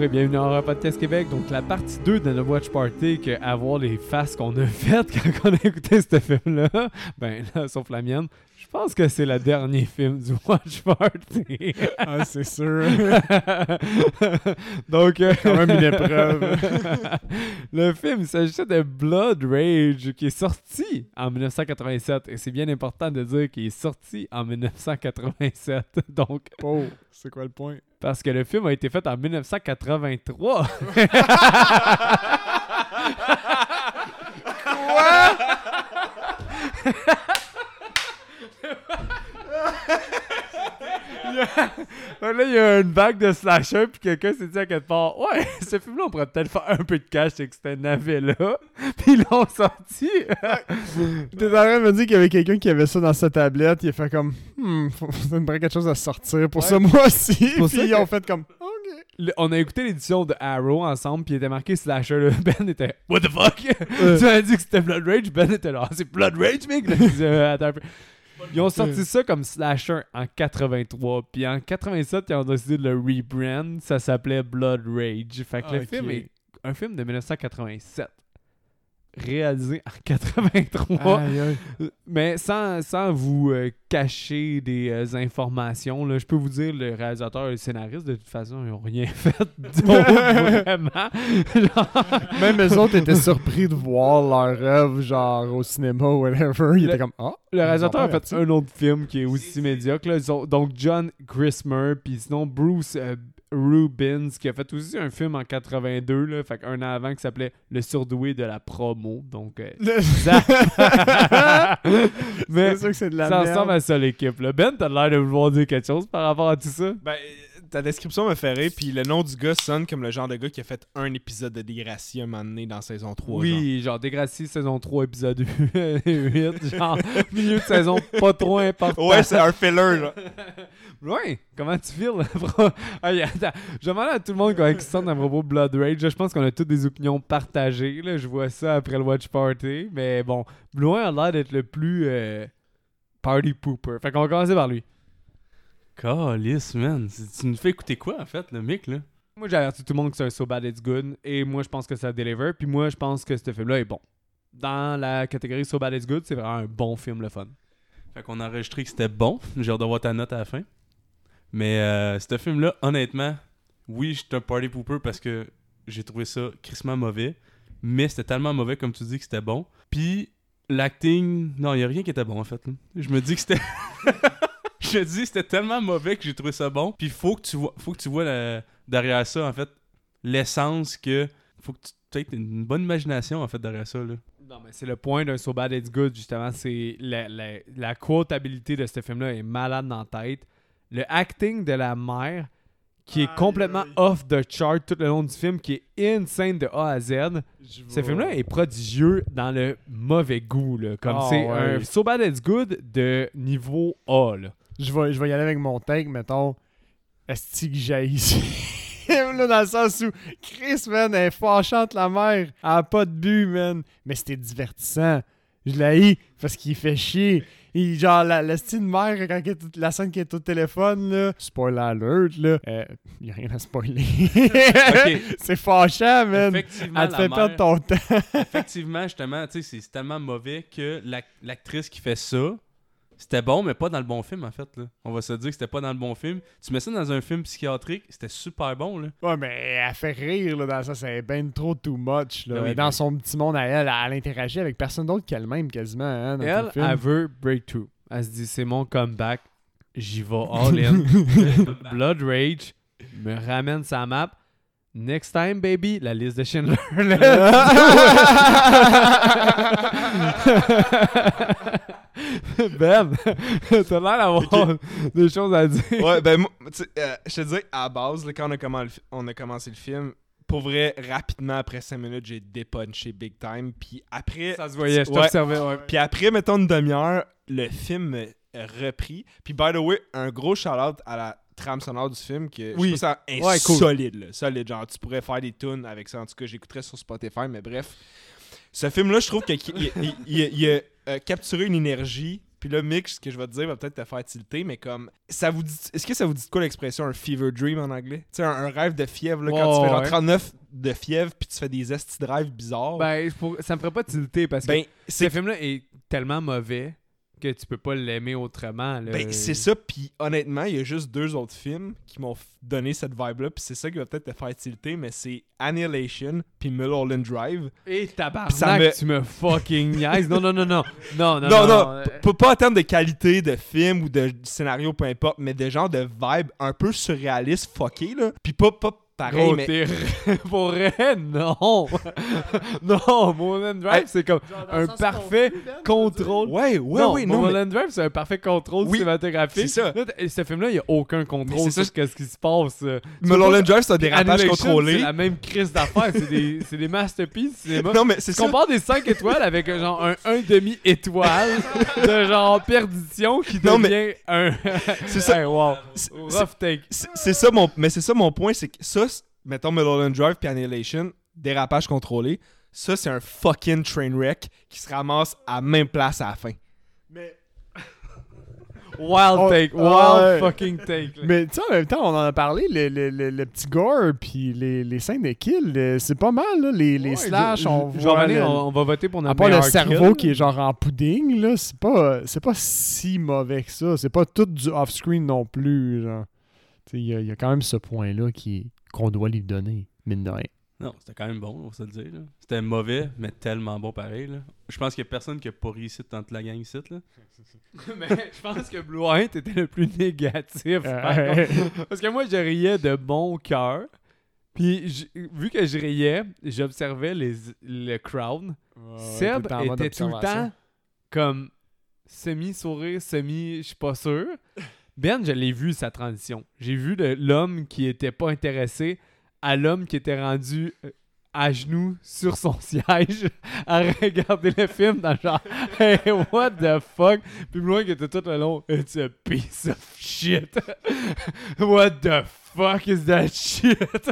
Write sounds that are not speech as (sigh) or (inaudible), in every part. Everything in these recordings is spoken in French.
Bonjour et bienvenue à Horror Podcast Québec. Donc, la partie 2 de notre Watch Party, que avoir les faces qu'on a faites (laughs) quand on a écouté ce film-là, ben là, sauf la mienne, je pense que c'est le dernier film du (laughs) Watch Party. Ah, c'est sûr. (laughs) Donc, euh, Quand même une épreuve. le film, il s'agissait de Blood Rage qui est sorti en 1987. Et c'est bien important de dire qu'il est sorti en 1987. Donc, Oh, c'est quoi le point? Parce que le film a été fait en 1983. Quoi? (laughs) là, il y a une vague de slasher, puis quelqu'un s'est dit à quelque part Ouais, ce film-là, on pourrait peut-être faire un peu de cash avec ce navet-là. Puis ils l'ont sorti. (laughs) T'es en train de me dire qu'il y avait quelqu'un qui avait ça dans sa tablette, il a fait comme, hmm, faut, ça me prend quelque chose à sortir pour Ouais. ce mois-ci. pour Puis ça ils que- ont fait comme, ok. Le- on a écouté l'édition de Arrow ensemble, puis il était marqué slasher. là. (laughs) Ben était What the fuck Euh. Tu as dit que c'était Blood Rage, Ben était là. Ah, C'est Blood Rage, mec Là, Ils ont sorti ça comme slasher en 83, puis en 87, ils ont décidé de le rebrand. Ça s'appelait Blood Rage. Fait que le film est un film de 1987. Réalisé en (laughs) 83. Aïe, aïe. Mais sans, sans vous euh, cacher des euh, informations, là, je peux vous dire, le réalisateur et le scénariste, de toute façon, ils n'ont rien (laughs) fait d'autre, vraiment. (laughs) Genre, Même eux autres étaient surpris de voir leur œuvre, genre au cinéma ou whatever. Ils Le- étaient comme, ah. le réalisateur a fait un autre film qui est aussi médiocre. là. Ils ont- donc, John Grismer, puis sinon Bruce euh, Rubins, qui a fait aussi un film en 82, là, fait un an avant, qui s'appelait Le surdoué de la promo. Donc, euh, ça- (laughs) Mais C'est sûr que c'est de la ça merde. ressemble à ça, l'équipe. Ben, t'as l'air de vouloir dire quelque chose par rapport à tout ça? Ben, ta description me fait rire, puis le nom du gars sonne comme le genre de gars qui a fait un épisode de Degrassi un moment donné dans saison 3. genre. Oui, genre Degrassi, saison 3, épisode (laughs) 8, genre milieu de saison pas trop important. Ouais, c'est un filler, genre. (laughs) Ouais, comment tu feels? là, bro? Hey, attends, je demande à tout le monde ils se sentent à propos de Blood Rage. là. Je pense qu'on a toutes des opinions partagées. Là. Je vois ça après le Watch Party. Mais bon, Blouin a l'air d'être le plus euh, party pooper. Fait qu'on va commencer par lui. Calice, man. Tu nous fais écouter quoi, en fait, le mic, là? Moi, j'ai averti tout le monde que c'est un So Bad It's Good. Et moi, je pense que ça deliver. Puis moi, je pense que ce film-là est bon. Dans la catégorie So Bad It's Good, c'est vraiment un bon film, le fun. Fait qu'on a enregistré que c'était bon. J'ai hâte de voir ta note à la fin. Mais euh, ce film-là, honnêtement, oui, j'étais un party pooper parce que j'ai trouvé ça crissement mauvais. Mais c'était tellement mauvais, comme tu dis, que c'était bon. Puis, l'acting... Non, il a rien qui était bon, en fait. Je me dis que c'était... (laughs) (laughs) Je dis c'était tellement mauvais que j'ai trouvé ça bon. Puis, faut que tu vois, faut que tu vois la- derrière ça, en fait, l'essence que... Faut que tu aies une bonne imagination, en fait, derrière ça, là. Non, mais c'est le point d'un So Bad It's Good, justement. C'est la, la, la quotabilité de ce film-là est malade dans la tête. Le acting de la mère, qui est Aïe, complètement aïe. off the chart tout le long du film, qui est insane de A à Z. Je Ce film-là est prodigieux dans le mauvais goût. Là. Comme Ah, c'est ouais. un So Bad It's Good de niveau A. Là. Je vais, je vais y aller avec mon take, mettons. Est-ce que (laughs) là, dans le sens où Chris, man, elle est fâchante, la mère. Elle a pas de but, man. Mais c'était divertissant. Je l'haïs parce qu'il fait chier. Il, genre, la, la style mère, quand est- la scène qui est au téléphone, là, spoiler alert, là, euh, y a rien à spoiler. (laughs) (laughs) c'est fâchant, man. Effectivement, Elle te la fait mère- perdre ton temps. effectivement, justement, tu sais, c'est- tellement mauvais que l'ac- l'actrice qui fait ça, c'était bon, mais pas dans le bon film, en fait. Là. On va se dire que c'était pas dans le bon film. Tu mets ça dans un film psychiatrique, c'était super bon, là. Ouais, mais elle fait rire là, dans ça, c'est ben trop too much. Là. Ben oui, dans ben- son petit monde à elle, elle interagit avec personne d'autre qu'elle-même quasiment. Hein, dans Elle, le film. elle veut breakthrough. Elle se dit, c'est mon comeback. J'y vais (laughs) all in. Blood Rage me ramène sa map. Next time, baby, la liste de Schindler. (laughs) (laughs) (laughs) ben, (laughs) t'as l'air d'avoir des choses à dire. Ouais, ben, moi, euh, je te dis, à la base, là, quand on a, on commencé le film, pour vrai, rapidement, après 5 minutes, j'ai dépunché big time. Puis après, Ça se voyait, je t'observais. Ouais. puis après, mettons une demi-heure, le film repris. Puis, by the way, un gros shout-out à la trame sonore du film que Oui. je trouve ça est Ouais, cool. solide, là, solide. Genre, tu pourrais faire des tunes avec ça. En tout cas, j'écouterais sur Spotify, mais bref. Ce film-là, je trouve qu'il il, il- il- il a euh, capturé une énergie Puis là, Mick, ce que je vais te dire va peut-être te faire tilter, mais comme. ça vous dit Est-ce que ça vous dit de quoi l'expression un fever dream en anglais? Tu sais, un, un rêve de fièvre, là, quand tu fais genre ouais. 39 de fièvre, puis tu fais des esti de rêves bizarres. Ben, pour- ça me ferait pas tilter parce que Ben, ce c'est film-là est tellement mauvais que tu peux pas l'aimer autrement. là. Ben, c'est ça, puis honnêtement, il y a juste deux autres films qui m'ont donné cette vibe-là, puis c'est ça qui va peut-être te faire tilter, mais c'est Annihilation, puis Mulholland Drive. Et Puis ça tabarnak, me- tu me fucking niaise. Non, non, non, non. Non, non, Non, non. pas en termes de qualité de film ou de scénario, peu importe, mais de genre de vibe un peu surréaliste, fucké, là. Puis pas, pas pareil, Gros, mais... t'es- (laughs) pour vrai, non. (laughs) non, Mulholland Drive, Hey, c'est comme un parfait contrôle. Ouais, ouais, non, oui, non, mais... Drive, c'est un parfait contrôle Oui, cinématographique. c'est ça. Là, t- ce film-là, il n'y a aucun contrôle Mais c'est sur ce qui se passe. euh. Mulholland Drive, c'est un dérapage contrôlé. C'est la même crise d'affaires. c'est des, c'est des masterpieces cinéma. Non, mais c'est ça. compares des 5 étoiles avec euh, genre un 1 demi étoile de genre perdition qui Non, devient un C'est ça. (laughs) Hey, wow. C'est- Rough take. C'est ça mon... Mais c'est ça mon point, c'est que ça, mettons Mulholland Drive puis Annihilation, dérapage contrôlé, ça, c'est un fucking train wreck qui se ramasse à même place à la fin. Mais, Wild Oh, take. Wild ouais. fucking take. là. mais tu sais, en même temps, on en a parlé, le, le- le- le petit gore, puis les, les scènes de kill, euh, c'est pas mal, là, les, les Ouais, slash, je- on je- voit on, va voter pour À notre part le cerveau kill. qui est genre en pudding, là, c'est pas, c'est pas si mauvais que ça. C'est pas tout du off-screen non plus, il y, y a quand même ce point-là qui qu'on doit lui donner, mine de rien. Non, c'était quand même bon, on va se le dire. là. C'était mauvais, mais tellement bon pareil. Là. Je pense qu'il y a personne qui a pas réussi dans toute la gang ici. Là. (laughs) Mais je pense que Blue White était le plus négatif. par contre. Parce que moi, je riais de bon cœur. Puis, vu que je riais, j'observais les, le crowd. Seb tout le temps en mode était tout le temps comme semi-sourire, semi, je suis pas sûr. Ben, je l'ai vu sa transition. J'ai vu l'homme qui était pas intéressé à l'homme qui était rendu euh, à genoux sur son (laughs) siège à regarder le film dans genre Hey, what the fuck? Puis loin qui était tout le long It's a piece of shit. (laughs) what the fuck is that shit? (laughs)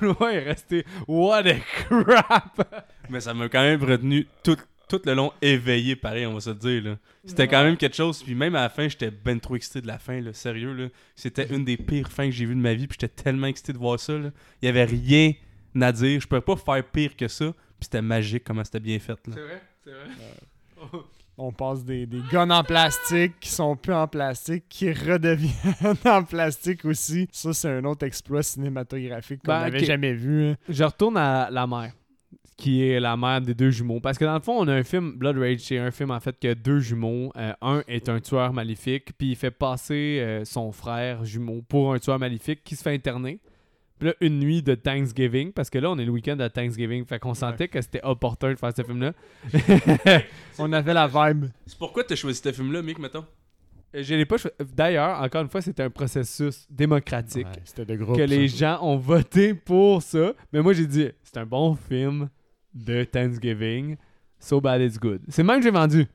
loin est resté What a crap! Mais ça m'a quand même retenu tout, tout le long éveillé, pareil, on va se le dire. là. C'était quand même quelque chose. Puis même à la fin, j'étais ben trop excité de la fin. Là, sérieux, là. C'était une des pires fins que j'ai vues de ma vie. Puis j'étais tellement excité de voir ça. là. Il y avait rien à dire. Je pouvais pas faire pire que ça. Puis c'était magique comment c'était bien fait. Là. vrai, c'est vrai. On passe des, des guns en plastique qui sont plus en plastique, qui redeviennent (laughs) en plastique aussi. Ça, c'est un autre exploit cinématographique qu'on Ben, n'avait jamais vu. hein. Je retourne à la mère, qui est la mère des deux jumeaux. Parce que dans le fond, on a un film, Blood Rage, c'est un film en fait qui a deux jumeaux. Euh, un est un tueur maléfique, puis il fait passer euh, son frère jumeau pour un tueur maléfique qui se fait interner. Puis là, une nuit de Thanksgiving, parce que là, on est le week-end de Thanksgiving, fait qu'on sentait que c'était opportun de faire ce film-là. (laughs) On avait la vibe. C'est pourquoi t'as choisi ce film-là, Mick, mettons? Je l'ai pas D'ailleurs, encore une fois, c'était un processus démocratique. Ouais, C'était de groupe. que les gens ont voté pour ça. Mais moi, j'ai dit, c'est un bon film de Thanksgiving. So bad it's good. C'est même que j'ai vendu.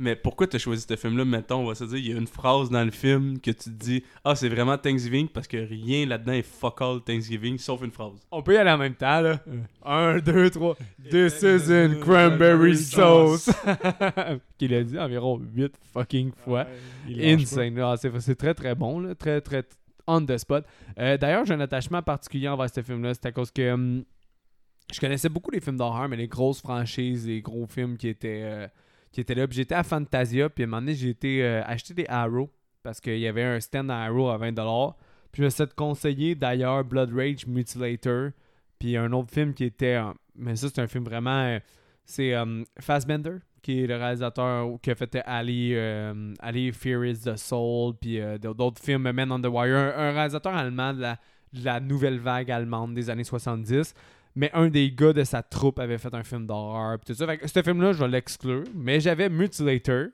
Mais pourquoi t'as choisi ce film-là, mettons On va se dire, il y a une phrase dans le film que tu te dis Ah, c'est vraiment Thanksgiving parce que rien là-dedans est fuck all Thanksgiving sauf une phrase. On peut y aller en même temps, là. Un, deux, trois. This is in cranberry (laughs) sauce. (laughs) Qu'il a dit environ 8 fucking fois. Insane. Ah, c'est, c'est très très bon, là. très très on the spot. Euh, d'ailleurs, j'ai un attachement particulier envers ce film-là. C'est à cause que hum, je connaissais beaucoup les films d'horreur, mais les grosses franchises, les gros films qui étaient, euh, qui étaient là. Puis j'étais à Fantasia, puis à un moment donné, j'ai été euh, acheter des Arrow parce qu'il y avait un stand à Arrow à 20$. Puis je me suis fait conseiller d'ailleurs Blood Rage Mutilator, puis un autre film qui était. euh, mais ça, c'est un film vraiment. c'est Fassbender, qui est le réalisateur qui a fait Ali, Ali is the Soul, puis d'autres films, Men on the Wire. Un, réalisateur allemand de la nouvelle vague allemande des années 70. Mais un des gars de sa troupe avait fait un film d'horreur. tout ça. Fait que ce film-là, je vais l'exclure. Mais j'avais Mutilator,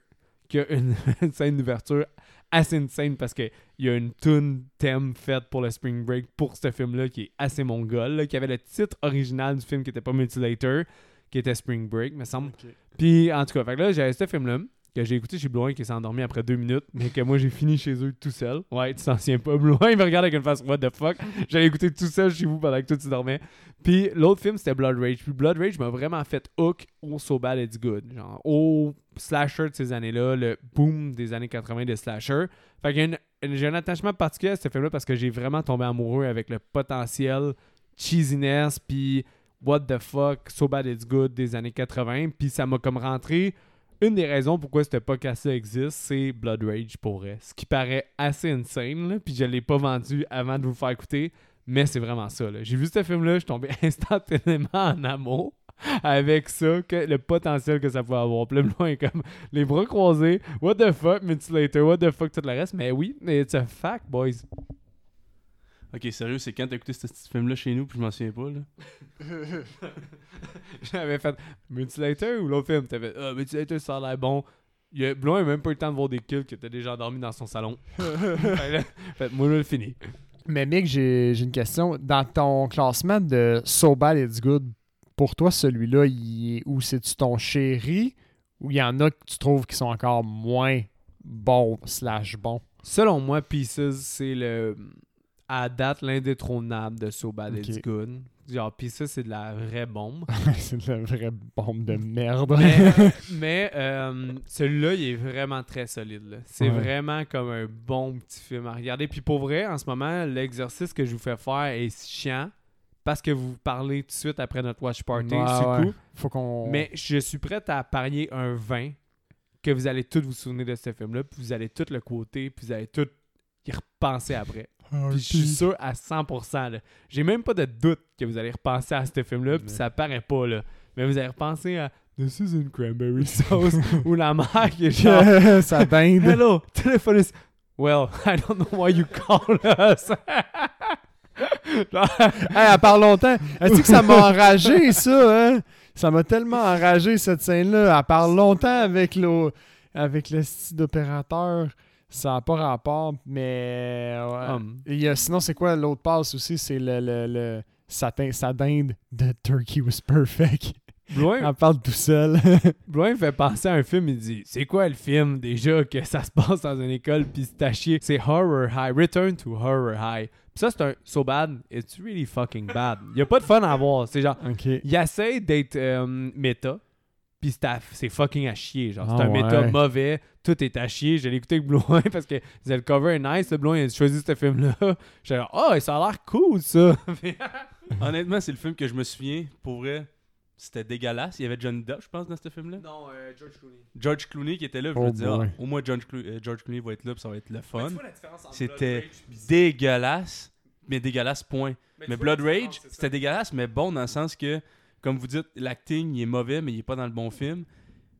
qui a une, (laughs) une scène d'ouverture assez insane parce qu'il y a une tune thème faite pour le Spring Break pour ce film-là qui est assez mongol, là, qui avait le titre original du film qui était pas Mutilator, qui était Spring Break, me semble. Puis, en tout cas, fait que là, j'avais ce film-là que j'ai écouté chez Blouin qui s'est endormi après deux minutes, mais que moi j'ai fini chez eux tout seul. Ouais, tu t'en souviens pas. (laughs) Blouin, il me regarde avec une face What the fuck? J'avais écouté tout seul chez vous pendant que toi tu dormais. Puis l'autre film c'était Blood Rage. Puis Blood Rage m'a vraiment fait hook au So Bad It's Good. Genre au slasher de ces années-là, le boom des années 80 des slasher. Fait une- j'ai un attachement particulier à ce film-là parce que j'ai vraiment tombé amoureux avec le potentiel cheesiness puis what the fuck, so bad it's good des années 80. Puis ça m'a comme rentré. Une des raisons pourquoi ce podcast-là existe, c'est Blood Rage pour vrai. Ce qui paraît assez insane, là, puis je l'ai pas vendu avant de vous faire écouter, mais c'est vraiment ça. J'ai vu ce film-là, je suis tombé (laughs) instantanément en amour avec ça, le potentiel que ça pouvait avoir. Blanc est comme les bras croisés, what the fuck, Mutilator, what the fuck, tout le reste. Mais oui, it's a fact, boys. Ok, sérieux, c'est quand t'as écouté ce petit film-là chez nous, puis je m'en souviens pas, là? (laughs) J'avais fait Mutilator ou l'autre film? T'avais ah, Mutilator, ça a l'air bon. Il y a, Blanc a même pas eu le temps de voir des kills qui étaient déjà endormis dans son salon. (laughs) fait, fait, moi, là, le fini. Mais Mick, j'ai j'ai une question. Dans ton classement de So Bad It's Good, pour toi, celui-là, il est où? C'est-tu ton chéri? Ou il y en a que tu trouves qui sont encore moins bons slash bons? Selon moi, Pieces, c'est le. À date, l'indétrônable de So Bad It's Ok. Good. Genre, Pieces, c'est de la vraie bombe. (laughs) c'est de la vraie bombe de merde. mais (laughs) mais, euh, celui-là, il est vraiment très solide. C'est Ouais. vraiment comme un bon petit film à regarder. Puis pour vrai, en ce moment, l'exercice que je vous fais faire est chiant parce que vous parlez tout de suite après notre watch party Ouais, sur le ouais. coup. Faut qu'on. Mais je suis prêt à parier un 20 que vous allez tous vous souvenir de ce film-là, puis vous allez tout le quoter, puis vous allez tout y repenser après. Puis je suis sûr à 100%. là. J'ai même pas de doute que vous allez repenser à ce film-là, puis ça paraît pas, là. Mais vous allez repenser à This is in cranberry (laughs) sauce, ou la mère qui est genre (laughs) ça. Hello, telephone is... Well, (laughs) I don't know why you call us. Genre, Hey, elle parle longtemps. Est-ce que ça m'a enragé, ça, hein? Ça m'a tellement enragé, cette scène-là. Elle parle longtemps avec le, avec le style d'opérateur. Ça n'a pas rapport, mais... ouais. um, Il y a- sinon, c'est quoi l'autre passe aussi? C'est le, le, le satin, sa dinde de Turkey was perfect. Bloin, Elle parle tout seul. (laughs) Bloin me fait penser à un film, il dit C'est quoi le film déjà que ça se passe dans une école puis c'est à chier? C'est Horror High, Return to Horror High. Puis ça, c'est un so bad, it's really fucking bad. Il a pas de fun à voir. C'est genre, il essaie d'être euh, méta, puis c'est fucking à chier. Genre, c'est Ah un méta ouais. mauvais, tout est à chier. Je l'ai écouté avec Bloin (laughs) parce que disait, le cover est nice. Le Bloin il a choisi ce film-là. (laughs) J'étais genre, oh, ça a l'air cool ça. (laughs) Honnêtement, c'est le film que je me souviens, pour vrai, c'était dégueulasse. Il y avait Johnny Depp, je pense, dans ce film-là. non, George Clooney. George Clooney qui était là, je Oh me disais, ah, au moins George, Clo- euh, George Clooney va être là, puis ça va être le fun. C'était Dégueulasse, mais dégueulasse, point. Mais, vois Blood Rage, c'était dégueulasse, mais bon dans le sens que, comme vous dites, l'acting il est mauvais, mais il est pas dans le bon film.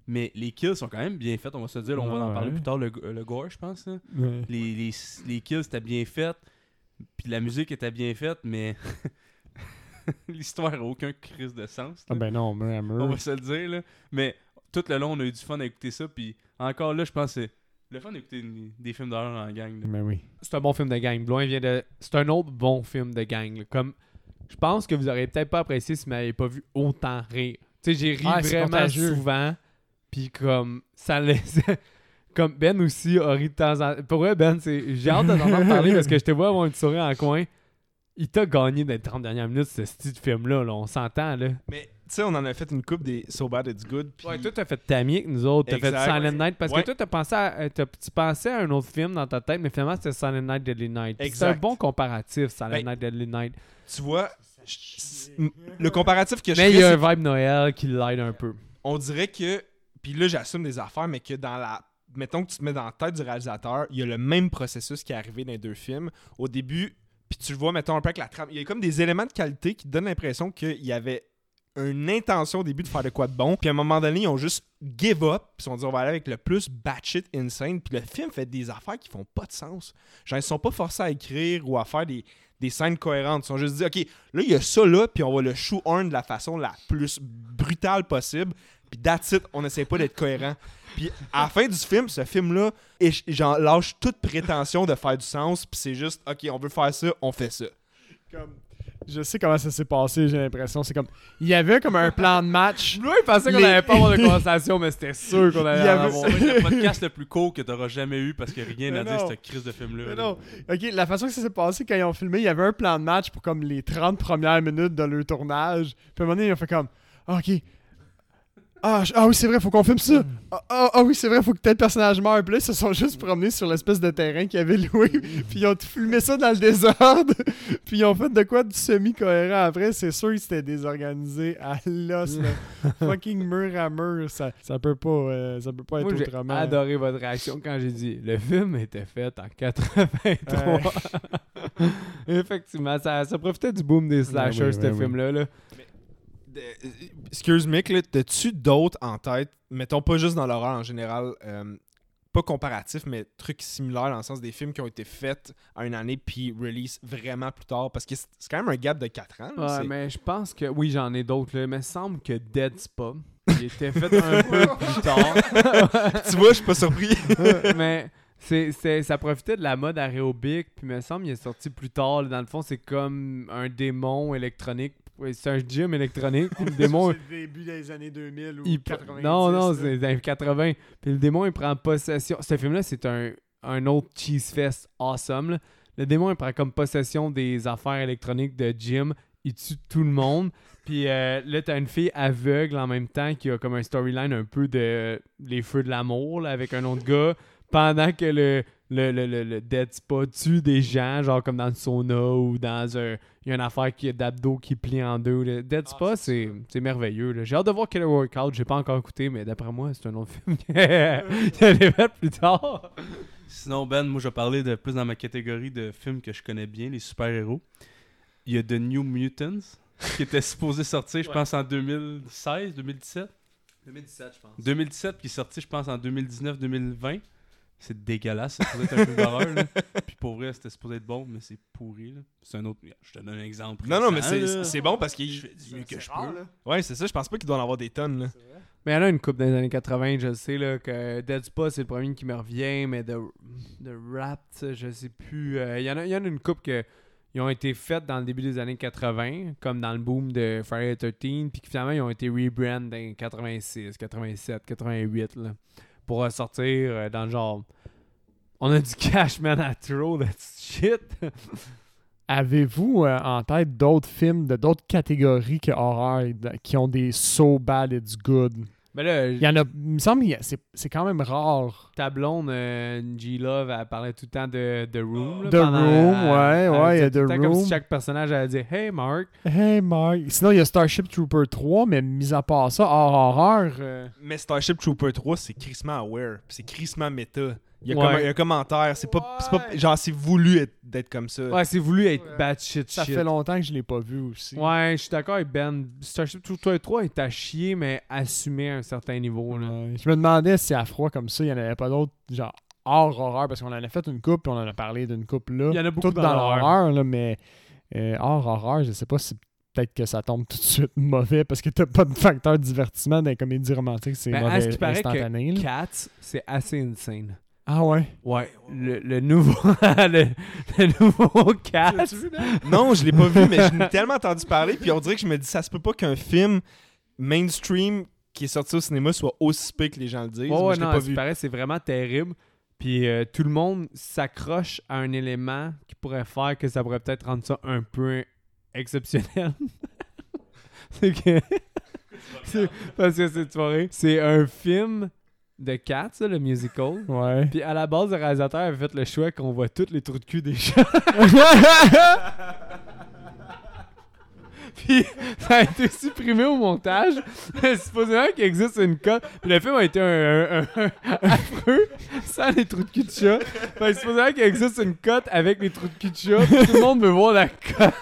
Mais les kills sont quand même bien faits, on va se dire. On va en Ouais. parler plus tard, le, le gore, je pense. Ouais. Les, les, les kills étaient bien faits, puis la musique était bien faite, mais (laughs) l'histoire a aucun crise de sens. Ah ben non, mais on va se le dire. Là. Mais tout le long, on a eu du fun à écouter ça, puis encore là, je pense que c'est le fun d'écouter des films d'horreur en gang. là. Ben oui. C'est un bon film de gang. Bloin vient de. C'est un autre bon film de gang. là. Comme. Je pense que vous auriez peut-être pas apprécié si vous m'avez pas vu autant rire. Tu sais, j'ai ri Ah, vraiment souvent. Puis comme. Ça laisse. (laughs) comme Ben aussi a ri de temps en temps. Pour vrai, Ben, c'est. J'ai hâte de t'entendre parler parce que je te vois avoir une souris en coin. Il t'a gagné dans les 30 dernières minutes, ce style film-là. Là. On s'entend, là. Mais sais, on en a fait une coupe des So Bad It's Good. puis- Ouais, toi, t'as fait Tammy avec nous autres. T'as fait. Silent Night. Parce Ouais. que toi, t'as pensé à, euh, t'as- tu pensais à un autre film dans ta tête, mais finalement, c'était Silent Night, Deadly Night. C'est un bon comparatif, Silent Ben, Night, Deadly Night. tu vois, le comparatif que je Mais il fais, y a un vibe Noël qui l'aide un peu. on dirait que. Puis là, j'assume des affaires, mais que dans la. Mettons que tu te mets dans la tête du réalisateur, il y a le même processus qui est arrivé dans les deux films. Au début, puis tu le vois, mettons un peu avec la trame. Il y a comme des éléments de qualité qui donnent l'impression qu'il y avait une intention au début de faire de quoi de bon. Puis à un moment donné, ils ont juste give up. Puis ils se sont dit, on va aller avec le plus batshit insane. Puis le film fait des affaires qui font pas de sens. Genre, ils sont pas forcés à écrire ou à faire des, des scènes cohérentes. Ils sont juste dit, OK, là, il y a ça là, puis on va le shoehorn de la façon la plus brutale possible. Puis that's it, on essaie pas d'être cohérent. Puis à la fin du film, ce film-là, j'en lâche toute prétention de faire du sens. Puis c'est juste, OK, on veut faire ça, on fait ça. Comme, Je sais comment ça s'est passé, j'ai l'impression. C'est comme. Il y avait comme un plan de match. (laughs) Lui, il pensait qu'on Les- allait pas avoir de (laughs) conversation, mais c'était sûr qu'on allait Il y en avait- avoir. Ça va être le podcast le plus court que t'auras jamais eu parce a rien Mais dire non. cette crise de film-là. Mais là. non. Ok, la façon que ça s'est passé quand ils ont filmé, il y avait un plan de match pour comme les 30 premières minutes de leur tournage. Puis à un moment donné, ils ont fait comme Ah, ok. Ah, ah oui, c'est vrai, faut qu'on filme ça. Ah, ah, ah oui, c'est vrai, faut que tel personnage meure. Puis là, ils se sont juste promenés sur l'espèce de terrain qu'ils avaient loué. (laughs) Puis ils ont filmé ça dans le désordre. (laughs) Puis ils ont fait de quoi de semi-cohérent après. C'est sûr qu'ils s'étaient désorganisés à l'os. (laughs) Fucking mur à mur. Ça, ça peut pas, euh, ça peut pas être Moi, j'ai autrement. adoré votre réaction quand j'ai dit le film était fait en 83. Effectivement, ça, ça profitait du boom des slashers, oui, ce ben film-là. là. Excuse Mick, t'as-tu d'autres en tête, mettons pas juste dans l'horreur en général, euh, pas comparatif, mais trucs similaires dans le sens des films qui ont été faits à une année puis release vraiment plus tard, parce que c'est quand même un gap de 4 ans. là, Ouais, mais je pense que oui, j'en ai d'autres, là, mais il semble que Dead Spa, il était fait un peu plus (laughs) tard. (laughs) tu vois, je suis pas surpris. (laughs) mais c'est, c'est- ça profitait de la mode aérobic, puis me semble qu'il est sorti plus tard. là. Dans le fond, c'est comme un démon électronique. Oui, C'est un gym électronique. puis le (laughs) démon, C'est le début des années 2000 ou il- 90. non, non, c'est dans les 80. Puis le démon, il prend possession. Ce film-là, c'est un, un autre cheese fest awesome. là. Le démon, il prend comme possession des affaires électroniques de Jim. Il tue tout le monde. (laughs) Puis euh, là, t'as une fille aveugle en même temps qui a comme un storyline un peu de Les Feux de l'amour avec un autre gars. Pendant que le, le, le, le, le Dead Spa tue des gens, genre comme dans le sauna ou dans un. Il y a une affaire qui d'abdos qui plie en deux. Le Dead Spa, c'est c'est merveilleux. là. J'ai hâte de voir Killer Workout. J'ai pas encore écouté, mais d'après moi, c'est un autre film qui allait fait plus tard. Sinon, Ben, moi, je vais parler de plus dans ma catégorie de films que je connais bien, les super-héros. Il y a The New Mutants, qui était supposé sortir, je Ouais. pense, en 2016, 2017. 2017, je pense. 2017, puis sorti, je pense, en 2019-2020. C'est dégueulasse, c'est supposé être un film d'horreur. là. (laughs) Puis pour vrai, c'était supposé être bon, mais c'est pourri. là. C'est un autre. Je te donne un exemple. non, non, mais récent, c'est là. c'est bon parce qu'il. Je fais du mieux que je rare, peux. là. Ouais, c'est ça, je pense pas qu'il doit en avoir des tonnes. Là. Mais il y en a une coupe dans les années 80, je sais, là, que Dead Spa, c'est le premier qui me revient, mais de, de Rap, ça, je sais plus. Euh, Il y, en a, il y en a une coupe que ils ont été faites dans le début des années 80, comme dans le boom de Friday the 13, puis que finalement, ils ont été rebrand dans 86, 87, 88, là, pour ressortir euh, dans le genre... On a du cash, man, à trop, that shit. (laughs) Avez-vous euh, en tête d'autres films de d'autres catégories que horreur qui ont des so bad it's good? Mais là, Il y en a, il me semble que c'est c'est quand même rare. ta blonde, euh, G-Love, elle parlait tout le temps de The Room. là, The pendant- Room, elle- ouais, elle ouais, il y a The temps Comme Room. si chaque personnage allait dire Hey Mark. Hey Mark. Sinon, il y a Starship Trooper 3, mais mis à part ça, hors horreur. euh, Mais Starship Trooper 3, c'est crissement aware. C'est crissement méta. Il y a Ouais. comme un, il y a un commentaire. C'est pas, c'est pas. Genre, c'est voulu être- d'être comme ça. Ouais, c'est voulu être Ouais. bad shit ça shit. fait longtemps que je l'ai pas vu aussi. Ouais, je suis d'accord avec Ben. Starship Troopers 3 est à chier, mais assumé à un certain niveau. Là. Ouais. Je me demandais si à froid comme ça, il y en avait pas d'autres, genre hors horreur, parce qu'on en a fait une coupe, puis on en a parlé d'une coupe là. Il y en a beaucoup Toutes dans dans l'horreur. là, mais euh, hors horreur, je sais pas si peut-être que ça tombe tout de suite mauvais parce que t'as pas de facteur de divertissement dans les comédies romantiques, c'est Ben, à mauvais ce qui paraît que instantané. là. Cats, c'est assez insane. Ah ouais? Ouais, le, le nouveau (laughs) le, le nouveau (laughs) Cats. Non, je l'ai pas vu, mais je l'ai tellement entendu parler. Puis on dirait que je me dis, ça se peut pas qu'un film mainstream qui est sorti au cinéma soit aussi spé que les gens le disent. Ouais, je l'ai non, pas vu. paraît, c'est vraiment terrible. Puis euh, tout le monde s'accroche à un élément qui pourrait faire que ça pourrait peut-être rendre ça un peu exceptionnel. (laughs) c'est que. parce que c'est soirée. C'est un film de Cats, ça, le musical. Ouais. Puis à la base, le réalisateur avait fait le choix qu'on voit tous les trous de cul des chats. (laughs) (laughs) Puis ça a été supprimé au montage. Supposément qu'il existe une cote. Puis le film a été un, un- un- un affreux sans les trous de cul de chat. Fait que supposément qu'il existe une cote avec les trous de cul de chat. Puis tout le monde veut voir la cote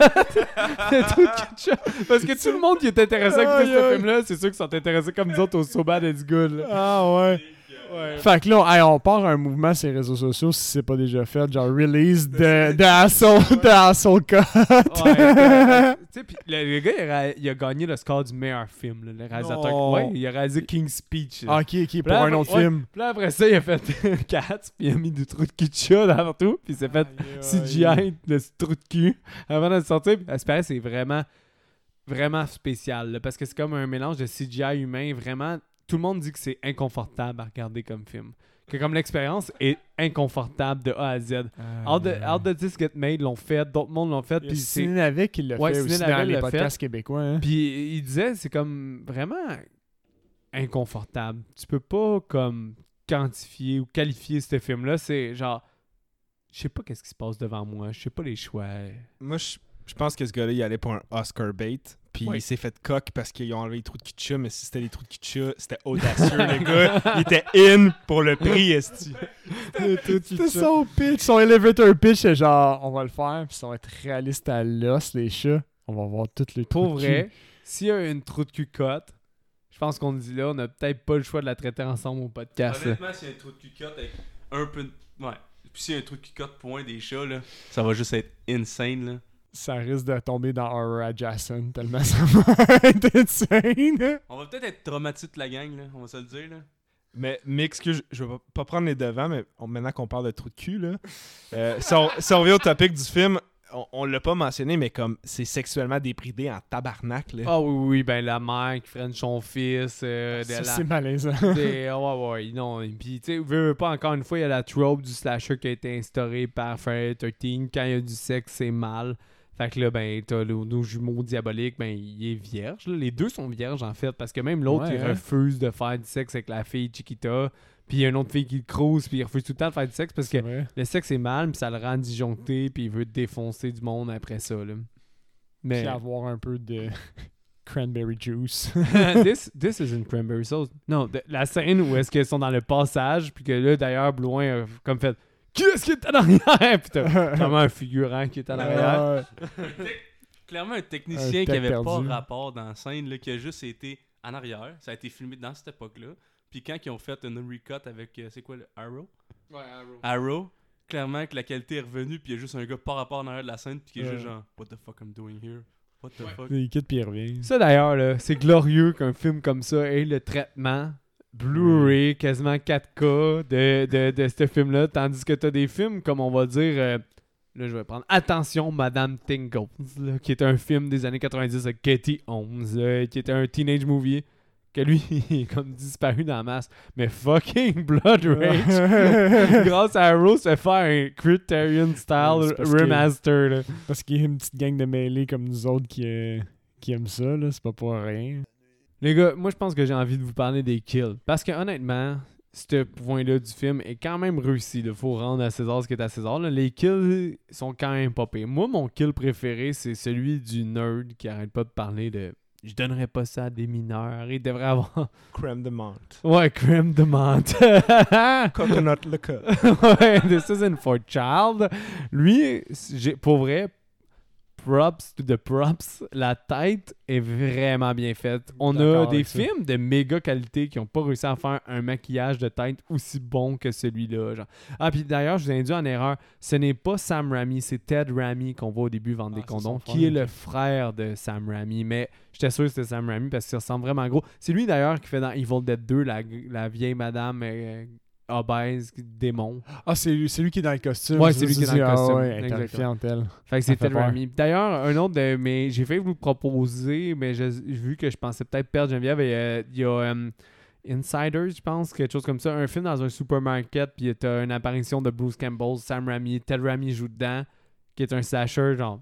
des trous de cul de chat. Parce que tout le monde qui est intéressé à écouter ce film-là, c'est sûr qu'ils sont intéressés comme nous autres au So Bad It's Good. là. ah ouais. Fait que là, on, hey, on part un mouvement sur les réseaux sociaux si c'est pas déjà fait, genre release de, de Asshole, de Cut. Ouais, (laughs) tu sais, le, le gars, il a, il a gagné le score du meilleur film, là, le réalisateur. Ouais, il a réalisé King's Speech. Ah, ok, ok, pour Là, un autre ouais. film. Puis là, après ça, il a fait (laughs) Cats, puis il a mis du trou de cul de chat dans tout, puis il s'est fait CGI, le trou de cul, avant de sortir. Puis, à ce paraît, c'est vraiment, vraiment spécial, là, parce que c'est comme un mélange de CGI humain. Vraiment, tout le monde dit que c'est inconfortable à regarder comme film. Que comme l'expérience est inconfortable de A à Z. All the, All the This Get Made l'ont fait, d'autres mondes l'ont fait, puis c'est Navic qui l'a Ouais, fait aussi dans les podcasts québécois. Hein. Puis il disait, c'est comme vraiment inconfortable. Tu peux pas comme quantifier ou qualifier ce film-là. C'est genre, je sais pas qu'est-ce qui se passe devant moi. Je sais pas les choix. Moi, je, je pense que ce gars-là, il allait pour un Oscar bait. Puis il s'est fait coq parce qu'ils ont enlevé les trous de chat, mais si c'était les trous de chat, c'était audacieux, le gars. Il était in pour le prix, esti. C'était son pitch. Son elevator pitch, c'est genre, on va le faire, puis ça va être réaliste à l'os, les chats. On va voir toutes les Pour trous de vrai, s'il y a une trou de cul cote, je pense qu'on dit là, on a peut-être pas le choix de la traiter ensemble au podcast. Honnêtement, s'il y a un trou de cul avec un peu de... Ouais. Puis s'il y a un trou de cul point des chats, là, ça va juste être insane, là. Ça risque de tomber dans Horror Adjacent, tellement (laughs) ça va être insane. On va peut-être être traumatisé de la gang, là. On va se le dire, là. Mais, mais excuse, je vais pas- pas prendre les devants, mais on- maintenant qu'on parle de trous de cul, là. euh, si, on, si on revient au topic du film, on, on l'a pas mentionné, mais comme c'est sexuellement débridé en tabarnak. Ah oui, oui, oui, ben la mère qui freine son fils. euh, de Ça, la- c'est malaisant. Des- ouais, ouais, non. et Puis, tu sais, veux, veux pas, encore une fois, il y a la trope du slasher qui a été instaurée par Friday 13. Quand il y a du sexe, c'est mal. Fait que là, ben, t'as le- nos jumeaux diaboliques, ben, il est vierge. là. Les deux sont vierges, en fait, parce que même l'autre, Ouais, il hein. refuse de faire du sexe avec la fille Chiquita. Puis il y a une autre fille qui le crouse, puis il refuse tout le temps de faire du sexe parce que le sexe est mal, puis ça le rend disjoncté, puis il veut défoncer du monde après ça, là. Mais. Puis avoir un peu de (laughs) cranberry juice. (laughs) this, this isn't cranberry sauce. Non, de- la scène où est-ce qu'ils sont dans le passage, puis que là, d'ailleurs, Blouin a comme fait Qui est-ce qui est en arrière? Puis t'as (laughs) vraiment un figurant qui est en arrière. Ouais. Clairement, un Un technicien qui avait pas perdu. rapport dans la scène, là, qui a juste été en arrière. Ça a été filmé dans cette époque-là. Puis quand ils ont fait une recut avec, euh, c'est quoi, le Arrow? Arrow, clairement que la qualité est revenue, puis il y a juste un gars par rapport en arrière de la scène, puis qui est Ouais. juste genre, What the fuck I'm doing here? What the fuck? Il quitte puis il revient. Ça, d'ailleurs, là, c'est glorieux qu'un film comme ça ait le traitement Blu-ray, quasiment 4K de, de, de ce film-là, tandis que t'as des films, comme on va dire. euh, Là, je vais prendre Attention, Madame Tingles, là, qui est un film des années 90 avec Katie Holmes, là, qui était un teenage movie, que lui, (laughs) il est comme disparu dans la masse. Mais fucking (laughs) Blood Rage, (laughs) grâce à Arrow, se fait faire un Criterion style remaster. là. Parce qu'il y a une petite gang de mêlés comme nous autres qui, euh, qui aiment ça, là. C'est pas pour rien. Les gars, moi je pense que j'ai envie de vous parler des kills. Parce que honnêtement, ce point-là du film est quand même réussi. Il faut rendre à César ce qui est à César. là. Les kills sont quand même pas pires. Moi, mon kill préféré, c'est celui du nerd qui arrête pas de parler de je donnerais pas ça à des mineurs. Il devrait avoir. (laughs) Crème de menthe. Ouais, crème de menthe. (laughs) Coconut liquor. ouais, this isn't for child. Lui, pour vrai, props to the props. La tête est vraiment bien faite. On a des ça. films de méga qualité qui n'ont pas réussi à faire un maquillage de tête aussi bon que celui-là. genre. Ah, puis d'ailleurs, je vous ai induit en erreur. Ce n'est pas Sam Raimi, c'est Ted Raimi qu'on voit au début vendre Ah, des condoms, qui est le frère de Sam Raimi. Mais j'étais sûr que c'était Sam Raimi parce qu'il ressemble vraiment gros. C'est lui d'ailleurs qui fait dans Evil Dead 2 la, la vieille madame euh, obèse, démon. Ah, c'est lui, c'est lui qui est dans le costume. Ouais, c'est lui qui est dans le Ah costume. ouais, terrifiante, elle. Fait que fait peur. Raimi. D'ailleurs, un autre de mes. J'ai failli vous le proposer, mais j'ai vu que je pensais peut-être perdre Geneviève. Il y a euh, Insiders, je pense, quelque chose comme ça. Un film dans un supermarket, puis t'as une apparition de Bruce Campbell, Sam Raimi, Ted Raimi joue dedans, qui est un slasher, genre,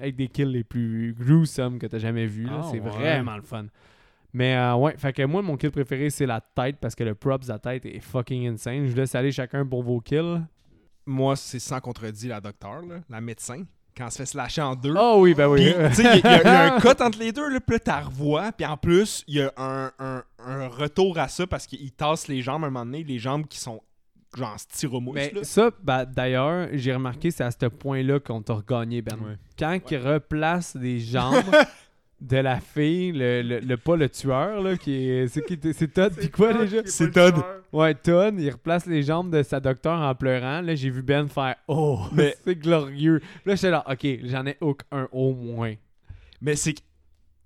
avec des kills les plus gruesome que t'as jamais vu. Ah, c'est ouais. vraiment le fun. Mais euh, ouais, fait que moi, mon kill préféré, c'est la tête, parce que le props de la tête est fucking insane. Je vous laisse aller chacun pour vos kills. Moi, c'est sans contredit la docteur, là, la médecin, quand elle se fait slasher en deux. Oh oui, ben oui. Tu sais, il y, a- un (laughs) cut entre les deux, là, puis là, t'as revois, puis en plus, il y a un, un- un retour à ça parce qu'il tasse les jambes à un moment donné, les jambes qui sont genre styromousse, Mais là. ça, bah, d'ailleurs, j'ai remarqué, c'est à ce point-là qu'on t'a regagné, Ben. Ouais. Quand il replace les jambes (laughs) de la fille, le, le, le- pas le tueur, là, qui est. C'est qui C'est Todd, puis quoi déjà? C'est Todd. Ouais, Todd, il replace les jambes de sa docteur en pleurant. Là, j'ai vu Ben faire Oh, (laughs) Mais- c'est glorieux. Là, j'étais là, OK, j'en ai aucun au moins. Mais c'est que.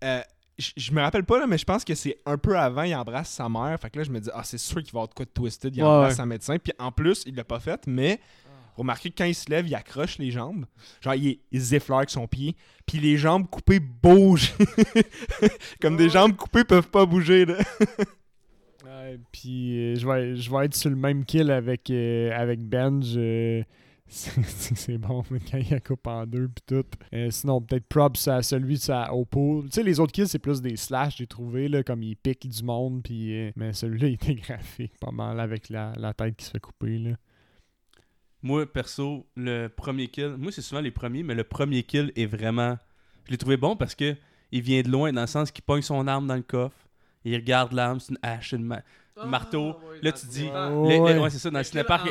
euh, je je me rappelle pas, là, mais je pense que c'est un peu avant, il embrasse sa mère. Fait que là, je me dis, ah, c'est sûr qu'il va y avoir de quoi de twisted. Il Ouais, embrasse ouais. sa médecin. Puis en plus, il l'a pas fait, mais remarquez que quand il se lève, il accroche les jambes. Genre, il, il zifle avec son pied. Puis les jambes coupées bougent. (laughs) Comme des jambes coupées peuvent pas bouger, là. Ouais, puis euh, je vais, je vais être sur le même kill avec, euh, avec Benj. (laughs) euh, c'est bon mais quand il la coupe en deux puis tout. Euh, sinon, peut-être props à celui de sa Opal. Tu sais, les autres kills, c'est plus des slash, j'ai trouvé, là, comme il pique du monde. Puis, euh, mais celui-là, il était (laughs) graphique pas mal avec la, la tête qui se fait couper. Là. Moi, perso, le premier kill, moi, c'est souvent les premiers, mais le premier kill est vraiment. Je l'ai trouvé bon parce que il vient de loin, dans le sens qu'il pogne son arme dans le coffre, il regarde l'arme, c'est une hache, une ma- marteau. Là, tu dis- Oh, Le- le- ouais. ouais, c'est ça, dans le cinépark,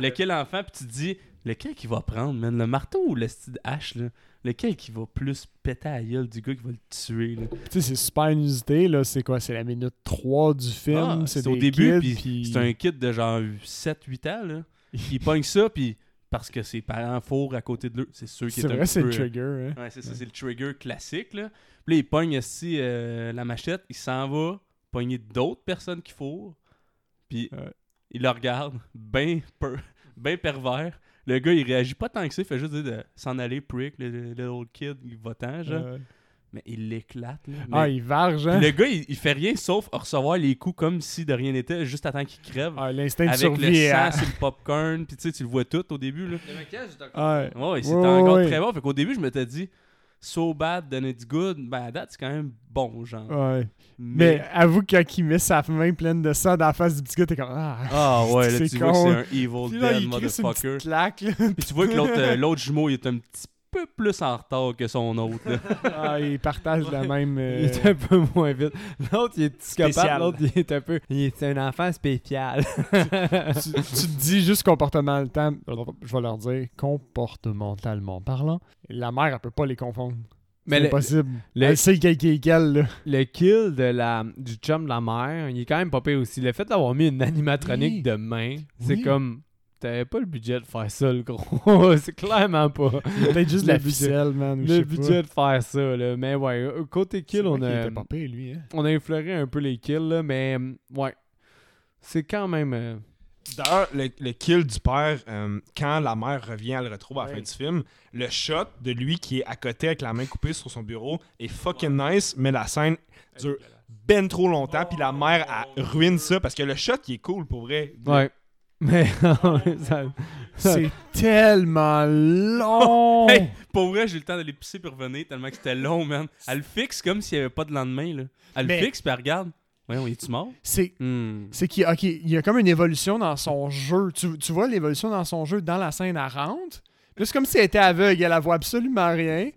lequel enfant, puis tu te dis, lequel qui va prendre, man, le marteau ou le style hache, là? Lequel qui va plus péter à la gueule du gars qui va le tuer, là? Tu sais, c'est super inusité. là. C'est quoi? C'est la minute 3 du film. Ah, c'est au début, puis c'est un kid de genre 7-8 ans, là. Il pogne ça, puis parce que ses parents fourrent à côté de lui, c'est sûr qu'il C'est est un vrai, c'est le trigger. hein. Ouais, c'est ça, c'est le trigger classique, là. Puis là, il pogne aussi euh, la machette, il s'en va pogner d'autres personnes qui fourrent, puis Ouais. il le regarde, ben, per- ben pervers. Le gars, il réagit pas tant que ça, il fait juste dire de s'en aller, prick, le, le little kid, il va-t'en, genre. Mais il l'éclate, là. Ah, Mais- il varge, puis hein? le gars, il, il fait rien sauf recevoir les coups comme si de rien n'était, juste attendre qu'il crève. Ah, l'instinct de avec survie. le sang hein. sur le popcorn, puis tu sais, tu le vois tout au début, là. Ouais. Ouais, c'était Ouais, encore ouais. très bon. Fait qu'au début, je m'étais dit, so bad, then it's good. Ben, à date, c'est quand même bon, genre. Ouais. Mais avoue que quand il met sa main pleine de sang dans la face du petit gars, t'es comme Ah! Ah ouais, là, c'est tu vois que c'est un evil là, dead il crisse une motherfucker. petite claque. là. Puis tu vois que l'autre euh, l'autre jumeau, il est un petit peu plus en retard que son autre. (laughs) ah, il partage la même. euh, Il est un peu moins vite. L'autre, il est psychopathe. Spécial. L'autre, il est un peu. Il est un enfant spécial. tu, tu (laughs) te dis juste comportementalement, je vais leur dire comportementalement parlant, la mère, elle peut pas les confondre. Mais c'est le, impossible. le- Elle sait quel qui est quel, là. le kill de la, du chum de la mère, il est quand même pas pire aussi. Le fait d'avoir mis une animatronique Oui. de main, c'est comme. T'avais pas le budget de faire ça, le gros. (laughs) c'est clairement pas. Peut-être juste la budget. ficelle, man. Le budget de faire ça, là. Mais ouais, euh, côté kill, on a. pire, lui, hein. On a effleuré un peu les kills, là, mais euh, ouais. C'est quand même. euh, D'ailleurs, le, le kill du père, euh, quand la mère revient, elle le retrouve à la Ouais. fin du film, le shot de lui qui est à côté avec la main coupée sur son bureau est fucking nice, mais la scène dure ben trop longtemps, puis la mère elle ruine ça parce que le shot il est cool pour vrai. Ouais. Mais. (laughs) ça- C'est tellement long! Hey, pour vrai, j'ai eu le temps d'aller pisser pour revenir tellement que c'était long, man. Elle le fixe comme s'il n'y avait pas de lendemain, là. Elle Mais- le fixe, puis elle regarde. Voyons, es-tu mort? C'est Hmm. c'est qu'il ok, il y a comme une évolution dans son jeu. Tu, tu vois l'évolution dans son jeu dans la scène à rentre. Là, c'est comme si elle était aveugle. Elle, elle voit absolument rien.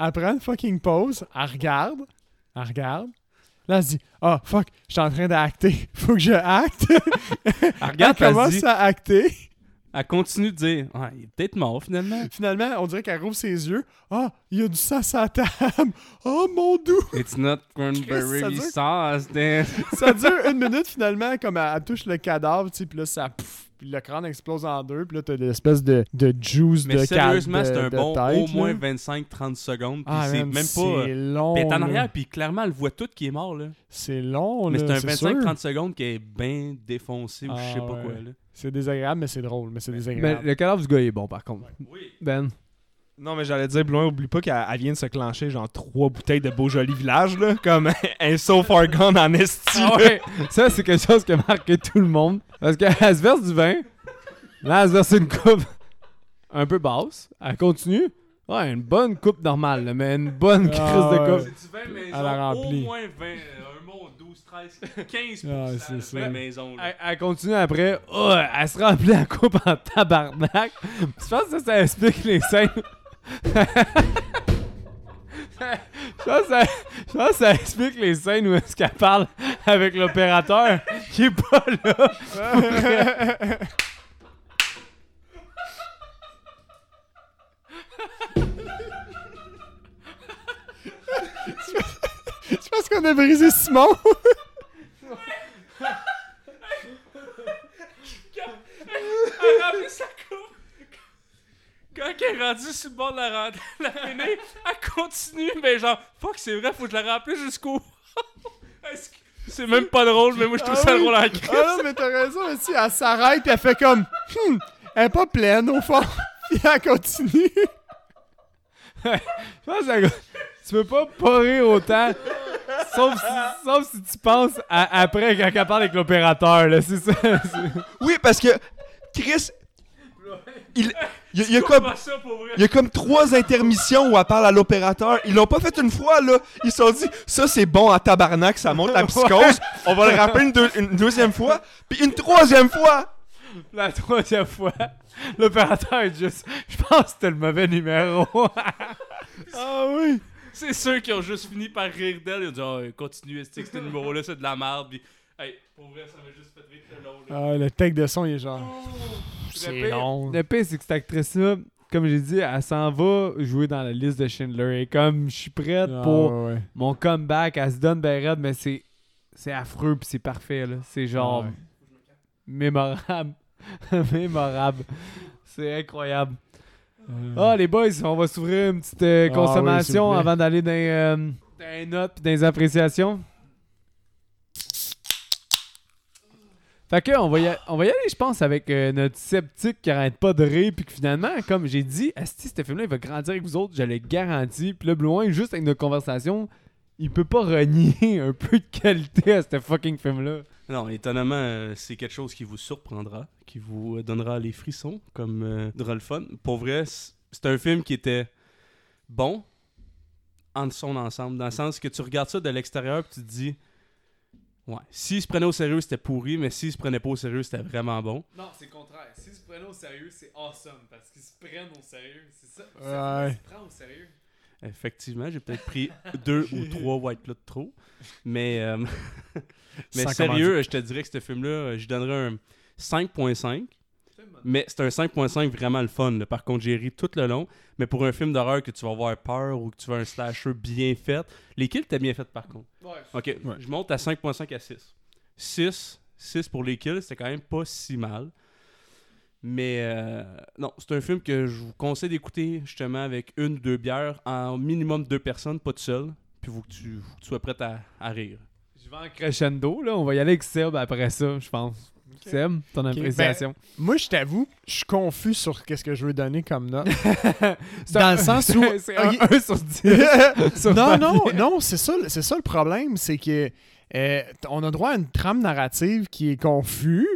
Elle prend une fucking pause. Elle regarde. Elle regarde. Là, elle se dit Ah, fuck, je suis en train d'acter. (laughs) Faut que je acte. (laughs) Elle regarde, elle, commence dit- à acter. elle continue de dire Ah, il est peut-être mort, finalement. Finalement, on dirait qu'elle rouvre ses yeux. Ah, il y a du sang la table. Oh, mon doux. It's not ça cranberry dure- sauce, then. ça dure une minute finalement, comme elle, elle touche le cadavre, tu sais, puis là, ça. Pff, puis le crâne explose en deux, puis là, t'as l'espèce de, de juice Mais de sérieusement, c'est de- un de bon tête, au moins là. 25-30 secondes. Puis Ah, c'est même pas. euh, C'est long. Puis en arrière, puis clairement, elle voit tout qui est mort, là. C'est long, Mais là, c'est un sûr. 25-30 secondes qui est bien défoncé ou je sais Ah, pas ouais. quoi, là. C'est désagréable, mais c'est drôle. Mais c'est Mais désagréable. le cadavre du gars est bon, par contre. Oui. Ben. Non mais j'allais dire, loin, oublie pas qu'elle elle vient de se clencher genre trois bouteilles de beau joli village là, comme (laughs) un so far gone en esti. Ah ouais, ça c'est quelque chose qui a marqué tout le monde. Parce qu'elle (laughs) se verse du vin, là elle se verse une coupe un peu basse, elle continue. Ouais, une bonne coupe normale, là, mais une bonne crise Ah de coupe. C'est du vin maison, Elle a rempli. au moins 20, euh, un bon 12, 13, 15 Ah, c'est ça. vin maison. là. Elle, elle continue après, oh, elle se remplit la coupe en tabarnak. Je pense que ça, ça explique les scènes. (laughs) Ça, ça, ça, ça, explique les scènes où est-ce qu'elle parle avec l'opérateur qui est pas là. Je pense qu'on a brisé Simon. Elle a est rendu sur le bord de la, (laughs) la. Elle continue, mais genre, fuck, c'est vrai, faut que je la remplisse jusqu'au. (laughs) C'est même pas drôle, mais moi je trouve Ah ça oui. drôle à crise. Ah non, mais t'as raison, mais si elle s'arrête, elle fait comme. Hmm, elle est pas pleine au fond. (laughs) Puis elle continue. Je pense que la- tu peux pas pas rire autant. Sauf si, sauf si tu penses à- après quand elle parle avec l'opérateur, là, c'est ça. Oui, parce que Chris, il, (laughs) il, y a- il y a comme, il y a comme trois intermissions où elle parle à l'opérateur. Ils l'ont pas fait une fois, là. Ils se sont dit, ça c'est bon à tabarnak, ça monte la (laughs) psychose. On va le rappeler une, deux- une deuxième fois. Puis une troisième fois. La troisième fois, l'opérateur est juste. Je pense que c'était le mauvais numéro. (laughs) Ah oui. C'est ceux qui ont juste fini par rire d'elle. Ils ont dit, oh, continue, ce numéro-là, c'est de la merde. Puis, hey, pour vrai, ça m'a juste fait long. là. Ah, le tech de son, il est genre. Le C'est long. Le pire, c'est que cette actrice-là, comme j'ai dit, elle s'en va jouer dans la liste de Schindler. Et comme je suis prête Ah, pour ouais, ouais. mon comeback, elle se donne ben raide, mais c'est. C'est affreux puis c'est parfait, là. C'est genre. Ah ouais. mémorable. (laughs) mémorable. C'est incroyable. Euh, Ah, les boys, on va s'ouvrir une petite euh, Ah consommation oui, avant d'aller dans, euh, dans les notes et dans les appréciations. Fait que, on va, y aller, je pense, avec euh, notre sceptique qui arrête pas de rire, puis que finalement, comme j'ai dit, Asti, ce film-là, il va grandir avec vous autres, je le garantis. Puis là, plus loin, juste avec notre conversation, il peut pas renier (laughs) un peu de qualité à ce fucking film-là. Non, étonnamment, euh, c'est quelque chose qui vous surprendra, qui vous euh, donnera les frissons, comme euh, drôle fun. Pour vrai, c'est un film qui était bon en son ensemble, dans le sens que tu regardes ça de l'extérieur et tu te dis, ouais, s'il se prenait au sérieux, c'était pourri, mais s'il se prenait pas au sérieux, c'était vraiment bon. Non, c'est le contraire. S'ils se prenaient au sérieux, c'est awesome, parce qu'ils se prennent au sérieux. C'est ça. Ouais. se prend au sérieux. Effectivement, j'ai peut-être pris (laughs) deux ou trois White Cloud trop, mais, euh, (laughs) mais Sans sérieux, je te dirais que ce film-là, euh, je donnerais un 5.5. Mais c'est un 5.5 vraiment le fun. là. Par contre, j'ai ri tout le long. Mais pour un film d'horreur que tu vas avoir peur ou que tu vas un slasher bien fait, les kills étaient bien faits par contre. Ouais. Ok, je monte à 5.5 à 6. 6, 6 pour les kills, c'était quand même pas si mal. Mais euh, non, c'est un film que je vous conseille d'écouter justement avec une ou deux bières, en minimum deux personnes, pas de seul. Puis faut que tu, que tu sois prêt à, à rire. Je vais en crescendo, là. On va y aller avec Seb après ça, je pense. Seb, ton appréciation. Moi, je t'avoue, je suis confus sur qu'est-ce que je veux donner comme note. (laughs) Dans un- le sens où- (laughs) c'est un Ok. 1 sur 10. (laughs) sur non, non, non, c'est ça, c'est ça le problème, c'est que euh, on a droit à une trame narrative qui est confus,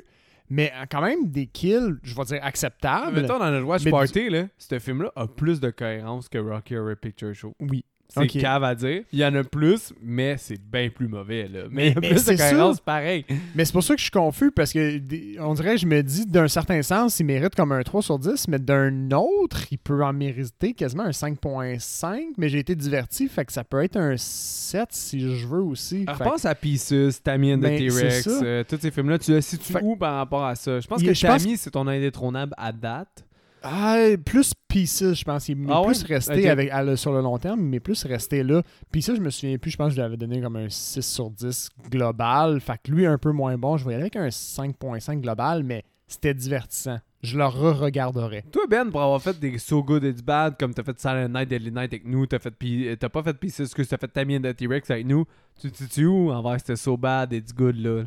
mais quand même des kills, je vais dire acceptables. Mettons, dans notre Watch Party, là, ce film-là a plus de cohérence que Rocky Horror Picture Show. Oui. C'est Ok. cave à dire. Il y en a plus, mais c'est bien plus mauvais, là. Mais il y a Mais plus de c'est ça. cohérence, pareil. Mais c'est pour ça que je suis confus parce que on dirait, je me dis, d'un certain sens, il mérite comme un 3 sur 10, mais d'un autre, il peut en mériter quasiment un 5.5. Mais j'ai été diverti, fait que ça peut être un 7 si je veux aussi. Alors, que- pense à Pieces, Tammy and the Ben, T-Rex, euh, tous ces films-là, tu le situes Fait- où par rapport à ça? Je pense Il- que pense Tammy, c'est ton indétrônable à date. Ah, plus Pieces, je pense. Il m'est Ah ouais? plus resté avec, à sur le long terme, mais plus resté là. Pieces, je me souviens plus, je pense que je lui avais donné comme un 6 sur 10 global. Fait que lui, un peu moins bon. Je voyais avec un 5.5 global, mais c'était divertissant. Je le re-regarderais. Toi, Ben, pour avoir fait des So Good It's Bad, comme t'as fait Silent Night, Deadly Night avec nous, t'as fait euh, t'as pas fait Pieces, que t'as fait Tammy and the T-Rex avec nous, tu te où envers ce So Bad It's Good, là?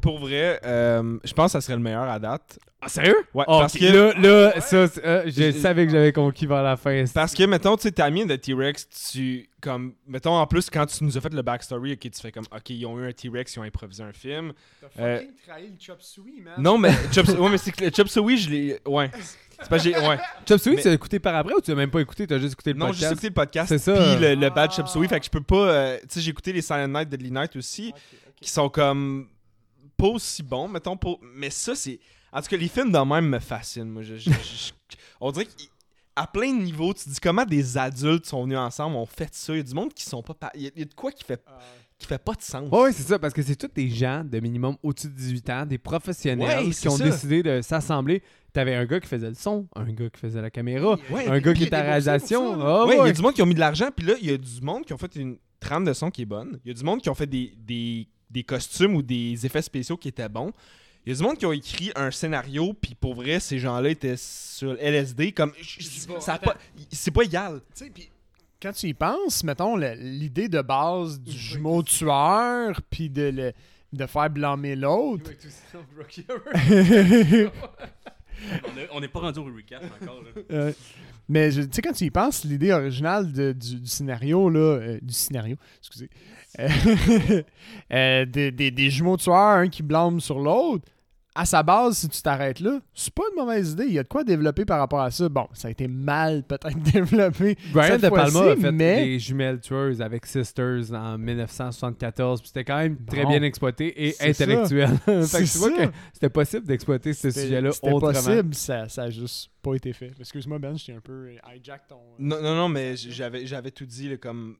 Pour vrai, euh, je pense que ça serait le meilleur à date. Ah, sérieux? Ouais, Oh, parce que... là, là, ça, euh, je savais que j'avais conquis vers la fin. Parce que, mettons, tu sais, Tammy de T-Rex, tu. Comme. Mettons, en plus, quand tu nous as fait le backstory, ok, tu fais comme. Ok, ils ont eu un T-Rex, ils ont improvisé un film. T'as Euh, trahi le chop suey, man. Non, mais. (laughs) Chop, ouais, mais c'est que le Chop Suey, je l'ai. Ouais. C'est pas j'ai. Ouais. Chop Suey, Mais- tu l'as écouté par après ou tu l'as même pas écouté, t'as juste écouté le Non, j'ai podcast? écouté le podcast. C'est ça. Puis le, le bad Chop Suey, fait que je peux pas. euh, tu sais, j'ai écouté les Silent Night, Deadly Night aussi, qui sont comme. Pas aussi bons, mettons. Pas, mais ça, c'est. En tout cas, les films de même me fascinent. Moi, je, je- je- je- on dirait qu'à plein de niveaux, tu te dis comment des adultes sont venus ensemble, ont fait ça. Il y a du monde qui sont pas. pa- Il y, a- il y a de quoi qui fait, qui fait pas de sens. Ouais, ouais, c'est ça, parce que c'est tous des gens de minimum au-dessus de 18 ans, des professionnels Ouais, qui ont ça. décidé de s'assembler. T'avais un gars qui faisait le son, un gars qui faisait la caméra, Ouais, un gars qui était à la réalisation. pour. Ah Ouais, il y a du monde qui ont mis de l'argent, puis là, il y a du monde qui ont fait une trame de son qui est bonne. Il y a du monde qui ont fait des, des, des costumes ou des effets spéciaux qui étaient bons. Il y a du monde qui ont écrit un scénario, puis pour vrai, ces gens-là étaient sur LSD. Comme, c'est pas égal. Tu sais, puis quand tu y penses, mettons, l'idée de base du jumeau tueur, puis de, le- de faire blâmer l'autre. On est- On n'est pas rendu au recap encore. là. (laughs) Euh, mais tu sais, quand tu y penses, l'idée originale de- du, du scénario, là, euh, du scénario, excusez, euh, (laughs) euh, des, des- des jumeaux tueurs, un qui blâme sur l'autre, à sa base, si tu t'arrêtes là, c'est pas une mauvaise idée. Il y a de quoi développer par rapport à ça. Bon, ça a été mal peut-être (laughs) développé. Brian cette De Palma a fait mais- des jumelles tueuses avec Sisters en 1974. puis C'était quand même très Bon. bien exploité et intellectuel. (laughs) fait que C'est tu vois ça. que c'était possible d'exploiter ce C'était- sujet-là C'était autrement. possible, ça, ça a juste pas été fait. Excuse-moi, Ben, j'étais un peu hijack ton. euh, Non, non, non, mais j'avais, j'avais tout dit, là, comme...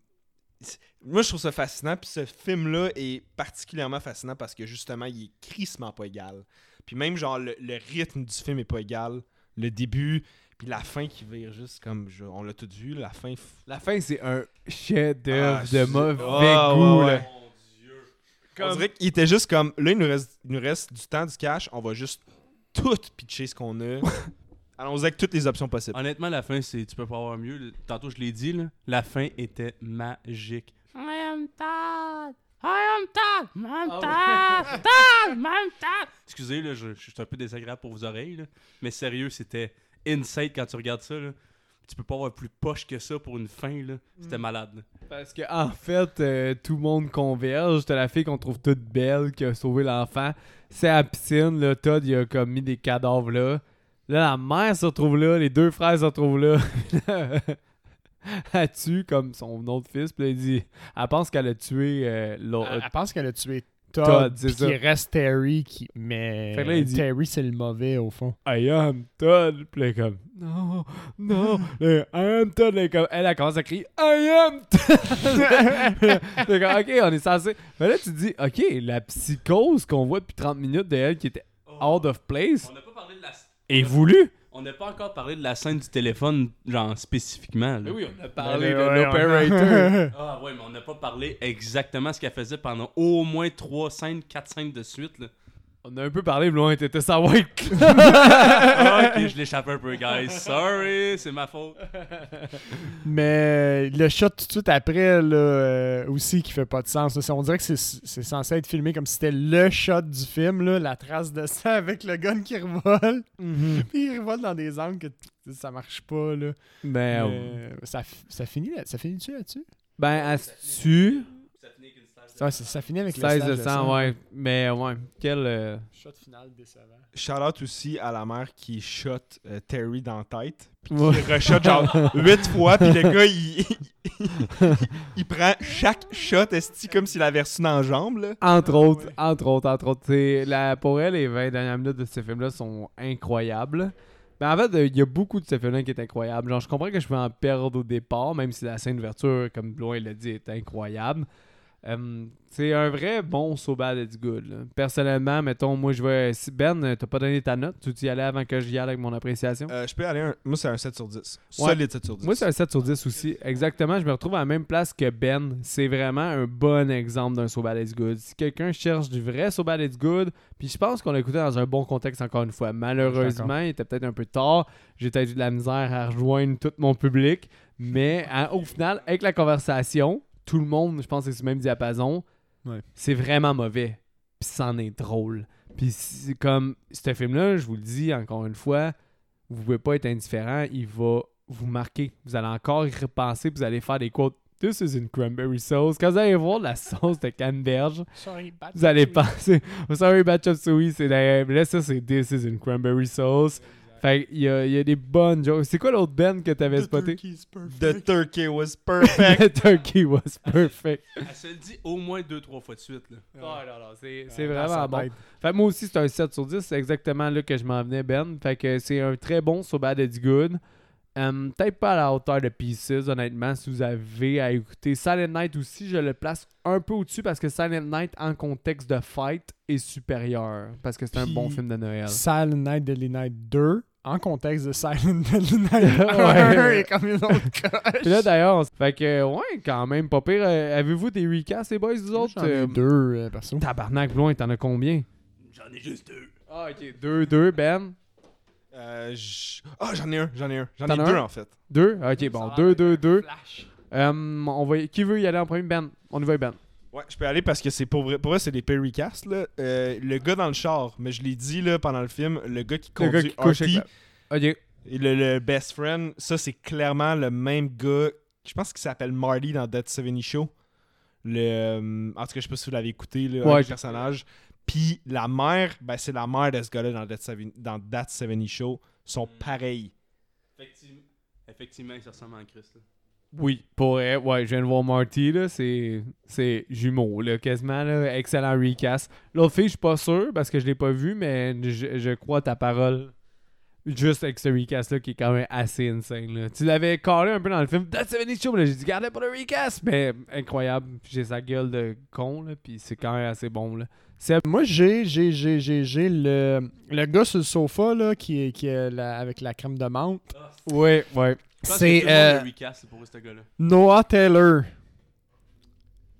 Moi, je trouve ça fascinant, puis ce film-là est particulièrement fascinant parce que, justement, il est crissement pas égal. Puis même, genre, le, le rythme du film est pas égal. Le début, puis la fin qui vire juste comme... je- on l'a tout vu, la fin... f- La fin, c'est un chef-d'œuvre Ah, de mauvais Ah, goût. ouais, là. ouais. On dirait qu'il était juste comme... Là, il nous reste, il nous reste du temps, du cash, on va juste tout pitcher ce qu'on a. (laughs) Allons-y avec toutes les options possibles. Honnêtement, la fin, c'est tu peux pas avoir mieux. Tantôt, je l'ai dit, là, la fin était magique. I am Todd! I am Todd! I'm Todd! Todd! I'm Todd! Excusez, là, je, je suis un peu désagréable pour vos oreilles, là, mais sérieux, c'était insane quand tu regardes ça. Là. Tu peux pas avoir plus poche que ça pour une fin. là. C'était malade. là. Parce que en fait, euh, tout le monde converge. T'as la fille qu'on trouve toute belle qui a sauvé l'enfant. C'est à la piscine. Là, Todd, il a comme mis des cadavres là. Là, la mère se retrouve là. Les deux frères se retrouvent là. elle tue comme son autre fils. Puis là, il dit elle pense qu'elle a tué euh, l'autre. Elle, elle pense qu'elle a tué Todd, Todd, c'est puis ça. qu'il reste Terry qui. Mais Fait que là, il dit- Terry, c'est le mauvais au fond. I am Todd. Puis là, elle est comme, non, non. Là, I am Todd. Là, elle comme, elle, elle commence à crier, I am Todd. (laughs) T'es comme, ok, on est censé. Mais là, tu te dis, ok, la psychose qu'on voit depuis 30 minutes de elle qui était out of place On n'a pas parlé de la. Est voulue. On n'a pas encore parlé de la scène du téléphone, genre spécifiquement. là. on a parlé de l'opérateur. (laughs) Ah ouais, mais on n'a pas parlé exactement ce qu'elle faisait pendant au moins trois scènes, quatre scènes de suite. Là. On a un peu parlé, mais loin, t'étais sans white. Ah, (laughs) ok, je l'échappe un peu, guys. Sorry, c'est ma faute. Mais le shot tout de suite après, là, euh, aussi, qui fait pas de sens. là. On dirait que c'est censé être filmé comme si c'était le shot du film, là, la trace de sang avec le gun qui revole. Puis (laughs) il revole dans des angles que ça marche pas, là. Ben, Mais ça, fi- ça finit là- ça finit-tu là-dessus? ben, tue. Ouais, ça finit avec le 16 stage de sang, ouais. Mais, ouais, quel. euh, Shot final décevant. Shout-out aussi à la mère qui shot euh, Terry dans la tête. Puis Ouais. qui reshot genre (laughs) 8 fois. Puis le gars, il, il prend chaque shot esti comme s'il avait reçu dans la jambe. Là. Entre autres, entre autres, entre autres. C'est la, pour elle, les 20 dernières minutes de ce film-là sont incroyables. Mais en fait, euh, il y a beaucoup de ce film-là qui est incroyable. Genre, je comprends que je peux en perdre au départ, même si la scène d'ouverture, comme Bloin l'a dit, est incroyable. C'est un vrai bon So Bad It's Good. là. Personnellement, mettons, moi, je vais. si Ben, t'as pas donné ta note? Tu y allais avant que j'y aille avec mon appréciation? Euh, je peux aller un... Moi, c'est un 7 sur 10. Ouais. Solide 7 sur 10. Moi, c'est un 7 sur 10 aussi. Exactement. Je me retrouve à la même place que Ben. C'est vraiment un bon exemple d'un So Bad It's Good. Si quelqu'un cherche du vrai So Bad It's Good, puis je pense qu'on l'a écouté dans un bon contexte encore une fois. Malheureusement, il était peut-être un peu tard. J'ai peut-être eu de la misère à rejoindre tout mon public. Mais à- au final, avec la conversation, tout le monde, je pense que c'est le même diapason. Ouais. C'est vraiment mauvais. Puis c'en est drôle. Puis c'est comme ce film-là, je vous le dis encore une fois, vous pouvez pas être indifférent, il va vous marquer. Vous allez encore y repenser, puis vous allez faire des quotes. This is in cranberry sauce. Quand vous allez voir la sauce de canneberge, Sorry, vous allez penser. Oh, (laughs) sorry, bad chop suey. C'est là, ça, c'est This is in cranberry sauce. Fait il y a, il y a des bonnes jokes. C'est quoi l'autre band que t'avais The spoté? turkey's perfect. The turkey was (laughs) perfect. The turkey was perfect. Elle se le dit au moins deux, trois fois de suite. Là. non, non, c'est c'est vraiment bon. tête. Fait que moi aussi, c'est un 7 sur 10. C'est exactement là que je m'en venais, Ben. Fait que c'est un très bon So Bad It's Good. Euh, Peut-être pas à la hauteur de Pieces, honnêtement, si vous avez à écouter. Silent Night aussi, je le place un peu au-dessus parce que Silent Night, en contexte de fight, est supérieur. Parce que c'est un bon film de Noël. Silent Night, Deadly Night 2, en contexte de Silent 1, (laughs) Ouais. et comme une autre coche. Puis là, d'ailleurs, fait que, ouais, quand même, pas pire. Euh, Avez-vous des recasts, les boys, vous autres? J'en ai Euh, deux, euh, perso. Tabarnak, loin, t'en as combien? J'en ai juste deux. Ah, ok. 2, 2, Ben? Euh, j- Ah, j'en ai un, j'en ai un. J'en ai deux un? en fait. 2. Ok, bon. 2, 2, 2. on va... Qui veut y aller en premier? Ben. On y va, Ben. Ouais, je peux aller parce que c'est pour vrai, pour vrai c'est des pay recasts, là. Euh, le gars dans le char, mais je l'ai dit là pendant le film, le gars qui Le conduit gars qui couche Artie avec la- Ok. et le, le best friend, ça c'est clairement le même gars. Je pense qu'il s'appelle Marty dans Dead 70 Show. Le, euh, en tout cas, je sais pas si vous l'avez écouté, là, Ouais, j'ai- personnages. Puis la mère, ben, c'est la mère de ce gars-là dans Dead 70 dans That 70 Show. sont pareils. Effectivement, effectivement, il se ressemble en Christ. là. Oui, pour vrai, ouais, je viens de voir Marty, là, c'est, c'est jumeau, là, quasiment, là, excellent recast. L'autre fille, je suis pas sûr, parce que je l'ai pas vu, mais je, je crois ta parole, juste avec ce recast-là, qui est quand même assez insane, là. Tu l'avais collé un peu dans le film, That's 70 Show, j'ai dit, gardez pas le recast, mais incroyable, j'ai sa gueule de con, là, puis c'est quand même assez bon, là. Moi, j'ai, j'ai, j'ai, j'ai, j'ai le, le gars sur le sofa, là, qui est, qui est la- avec la crème de menthe. Ouais, ouais. C'est, euh. Noah Taylor.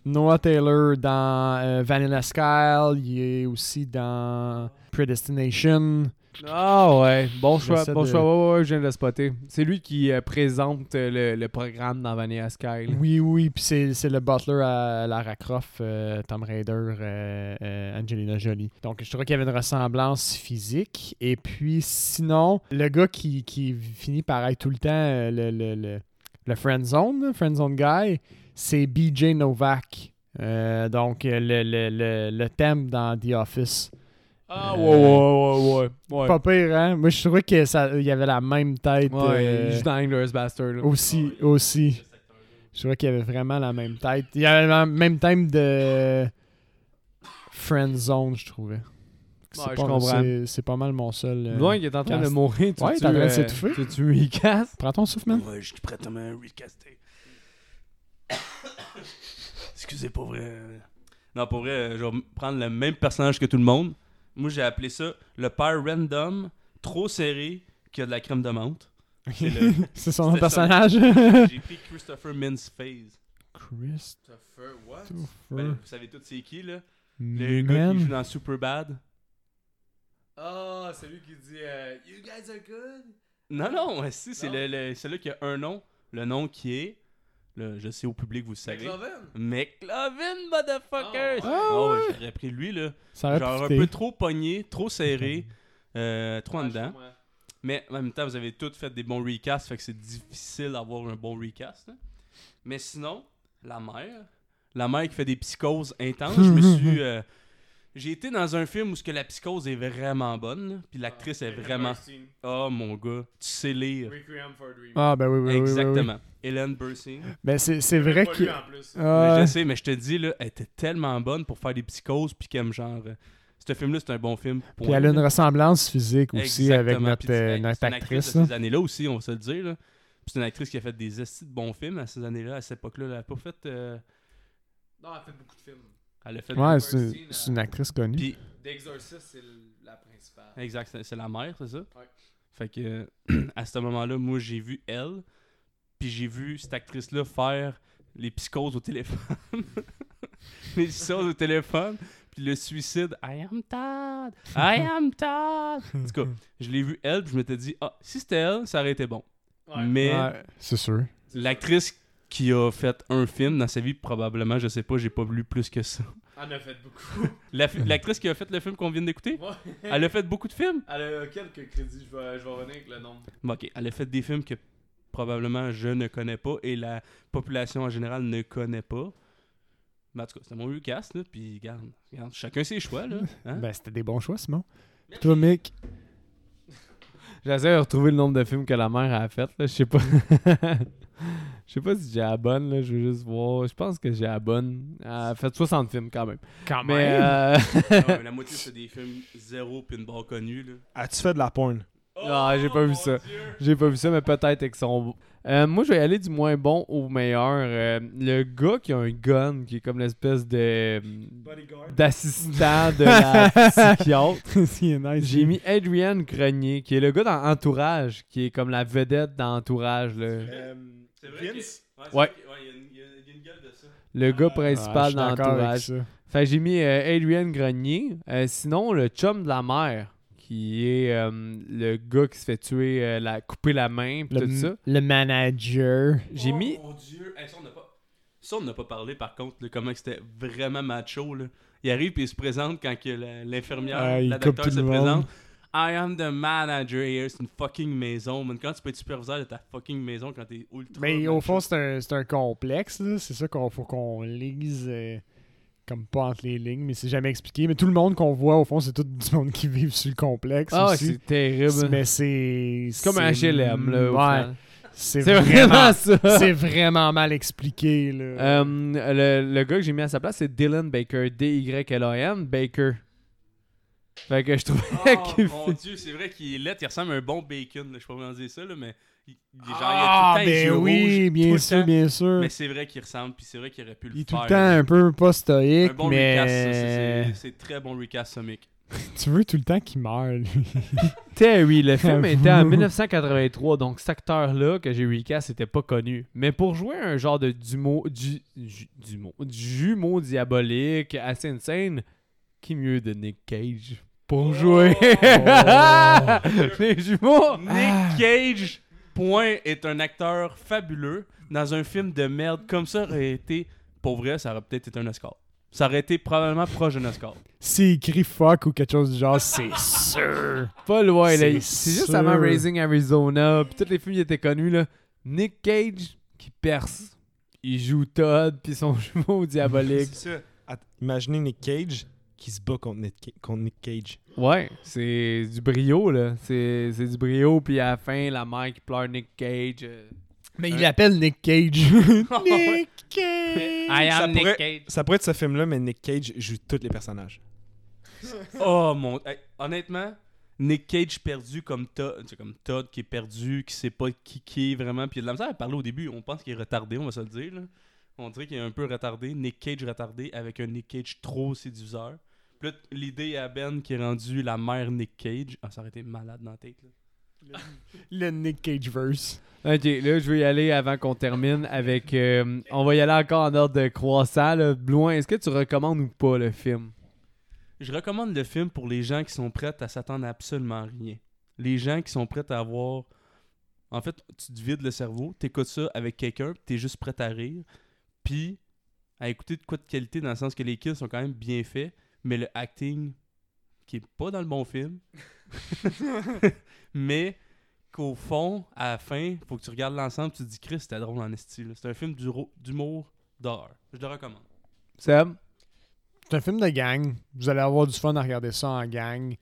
Noah Taylor dans euh, Vanilla Sky, il est aussi dans Predestination. Ah ouais, bon choix, bon de- choix, ouais, ouais, je viens de le spotter. C'est lui qui euh, présente euh, le, le programme dans Vanilla Sky, là. Oui, oui, puis c'est, le butler à Lara Croft, euh, Tom Raider, euh, Angelina Jolie. Donc je trouvais qu'il y avait une ressemblance physique. Et puis sinon, le gars qui, qui finit par être tout le temps le, le, le, le friend zone, friend zone guy, c'est BJ Novak. Donc le, le, le, le thème dans The Office. Ah Euh, ouais, ouais, ouais, ouais. ouais. Pas pire, hein? Moi, je trouvais qu'il y avait la même tête. Ouais, euh, il joue dans Inglourious Bastard. là. aussi, aussi. Je trouvais qu'il y avait vraiment la même tête. Il y avait le même thème de Friend Zone, je trouvais. C'est Ouais, pas- c'est- mal mon seul. euh, Loin qui est en train de mourir. Tu Ouais, il train de s'étouffer. Tu tu recast? Prends ton souffle, man. Ouais, je suis prêt à me recaster. (coughs) Excusez, pour vrai. Non, pour vrai, je vais prendre le même personnage que tout le monde. Moi, j'ai appelé ça le père random, trop serré, qui a de la crème de menthe. C'est le- (laughs) C'est son C'était personnage. (laughs) J'ai pris Christopher Mintz Phase. Christopher. Ben, vous savez tous c'est qui, là? Le gars qui joue Man. dans Superbad. Ah, c'est lui qui dit euh, You guys are good? Non, non, si, c'est le- celui qui a un nom. Le nom qui est. Là, je sais au public, vous savez. McLovin, motherfucker! Ah, ouais. Ah ouais, j'aurais pris lui, là. Ça Genre un peu trop pogné, trop serré, euh, trop en dedans. Mais en même temps, vous avez tous fait des bons recasts, fait que c'est difficile d'avoir un bon recast. hein. Mais sinon, la mère, la mère qui fait des psychoses intenses, je me suis. (laughs) euh, j'ai été dans un film où ce que la psychose est vraiment bonne, puis l'actrice est vraiment. Oh mon gars, tu sais lire. Requiem for a Dream. Ah, ben oui, oui, oui, oui, oui. Exactement. Hélène Burstyn. Ben, c'est c'est vrai que. Ah, je sais, mais je te dis, là, elle était tellement bonne pour faire des psychoses, puis qu'elle me genre. euh, ce film-là, c'est un bon film. Puis elle a une ressemblance physique aussi avec notre, Puis euh, notre une actrice. de là. ces années-là aussi, on va se le dire. là. Puis c'est une actrice qui a fait des estis de bons films à ces années-là, à cette époque-là. Elle a pas fait. euh, Non, elle fait beaucoup de films. Elle a fait. Ouais, c'est c'est une actrice connue. Puis, D'Exorcist, c'est la principale. exact, c'est c'est la mère, c'est ça? Ouais. Fait que, (clears throat) à ce moment-là, moi, j'ai vu elle. Puis j'ai vu cette actrice-là faire les psychoses au téléphone. (laughs) les psychoses au téléphone. Puis le suicide. I am Todd. I (laughs) am Todd. En tout cas, je l'ai vu elle. Puis je m'étais dit, ah, si c'était elle, ça aurait été bon. Mais. Ouais, c'est sûr. L'actrice qui a fait un film dans sa vie, probablement, je sais pas, j'ai pas lu plus que ça. Elle en a fait beaucoup. (laughs) L'actrice qui a fait le film qu'on vient d'écouter, elle a fait beaucoup de films. Elle a quelques crédits, je vais, je vais revenir avec le nombre. Bon, ok, elle a fait des films que probablement je ne connais pas et la population en général ne connaît pas. Mais en tout cas, c'était mon recast, là, puis regarde, regarde, chacun ses choix, là. hein. Ben, c'était des bons choix, Simon. Puis toi, Mick? J'essaie de retrouver le nombre de films que la mère a fait, là. Je sais pas. (laughs) Je sais pas si j'ai la bonne, là. Je veux juste voir. Je pense que j'ai la bonne. Elle a fait 60 films quand même. Quand Mais. euh, Non, mais (laughs) la moitié, c'est des films zéro puis une barre connue, là. As-tu fait de la porn? Non, j'ai pas vu ça. J'ai pas vu ça, mais peut-être avec son. Euh, moi, je vais aller du moins bon au meilleur. Euh, le gars qui a un gun, qui est comme l'espèce de. d'assistant de (laughs) la psychiatre. (laughs) C'est nice. J'ai mis Adrian Grenier, qui est le gars dans Entourage, qui est comme la vedette dans Entourage. là. Euh, C'est vrai que- Vince? c'est Ouais. vrai que- il y a une- il y, a- il y a une gueule de ça. Le gars Ah, je principal suis dans d'accord avec Entourage. ça. Fait que j'ai mis euh, Adrian Grenier. Euh, sinon, le chum de la mère, qui est euh, le gars qui se fait tuer, euh, la, couper la main, pis Le, tout ça. le manager. J'ai Oh mis. Mon dieu, Hey, ça, on n'a pas... ça, on n'a pas parlé par contre, là, comment que c'était vraiment macho. Là. Il arrive et il se présente quand que la- l'infirmière, Ah, il la coupe tout se le monde. présente. I am the manager here, c'est une fucking maison. Man, quand tu peux être superviseur de ta fucking maison quand t'es ultra. Mais au fond, c'est un, c'est un complexe. là. C'est ça qu'on faut qu'on lise euh, comme pas entre les lignes, mais c'est jamais expliqué. Mais tout le monde qu'on voit, au fond, c'est tout du monde qui vit sur le complexe. Ah, c'est terrible. Mais c'est. C'est comme un HLM, là. au Ouais. final. C'est C'est vraiment, vraiment ça. c'est vraiment mal expliqué. Là. Euh, le, le gars que j'ai mis à sa place, c'est Dylan Baker. D-Y-L-A-N, Baker. Fait que je trouvais Oh (laughs) qu'il mon fait- dieu, c'est vrai qu'il est laid, il ressemble à un bon bacon. Là. Je sais pas comment dire ça, là, mais. Il, genre, ah, il a tout le temps les ben yeux oui, rouges, tout bien le sûr, temps. bien sûr. Mais c'est vrai qu'il ressemble, puis c'est vrai qu'il aurait pu le Il est tout faire. le temps un peu pas stoïque, Un bon mais recast, ça, c'est- très bon recast somique. (laughs) tu veux tout le temps qu'il meure, lui? (laughs) Terry, le film était en J'avoue. 1983, donc cet acteur-là que j'ai recast c'était pas connu. Mais pour jouer un genre de dumo, du, dumo, du jumeau diabolique assez insane, qui mieux de Nick Cage pour jouer? (laughs) Les jumeaux? Nick Cage, point, est un acteur fabuleux dans un film de merde comme ça aurait été. Pour vrai, ça aurait peut-être été un Oscar. Ça aurait été probablement proche d'un Oscar. S'il écrit fuck ou quelque chose du genre, c'est (laughs) sûr. Pas loin, là. C'est C'est juste avant Raising Arizona, puis tous les films qui étaient connus, là. Nick Cage qui perce. Il joue Todd, puis son (laughs) jumeau diabolique. C'est ça. Att- Imaginez Nick Cage qui se bat contre Nick, Ca- contre Nick Cage. Ouais, c'est du brio, là. C'est c'est du brio, puis à la fin, la mère qui pleure Nick Cage. euh, Mais il Hein? l'appelle Nick Cage. (laughs) Nick Cage! I Ça am Nick pourrait- Cage. Ça pourrait être ce film-là, mais Nick Cage joue tous les personnages. Oh mon. hey, honnêtement, Nick Cage perdu comme Todd, c'est comme Todd qui est perdu, qui sait pas qui, qui est vraiment. Puis il a de la misère à parler au début. On pense qu'il est retardé, on va se le dire. là. On dirait qu'il est un peu retardé. Nick Cage retardé avec un Nick Cage trop séduiseur. Puis l'idée à Ben qui est rendu la mère Nick Cage. Ah, ça aurait été malade dans la tête. Là. (laughs) Le Nick Cage verse. Ok, là, je vais y aller avant qu'on termine avec. euh, on va y aller encore en ordre de croissant, là. Loin, est-ce que tu recommandes ou pas le film? Je recommande le film pour les gens qui sont prêts à s'attendre à absolument rien. Les gens qui sont prêts à avoir. En fait, tu te vides le cerveau, t'écoutes ça avec quelqu'un, t'es juste prêt à rire, puis à écouter de quoi de qualité dans le sens que les kills sont quand même bien faits, mais le acting qui est pas dans le bon film, (laughs) mais qu'au fond, à la fin, faut que tu regardes l'ensemble, tu te dis Chris, c'était drôle en esti. là. C'est un film d'humour- d'humour d'horreur. Je le recommande. Sam C'est un film de gang. Vous allez avoir du fun à regarder ça en gang.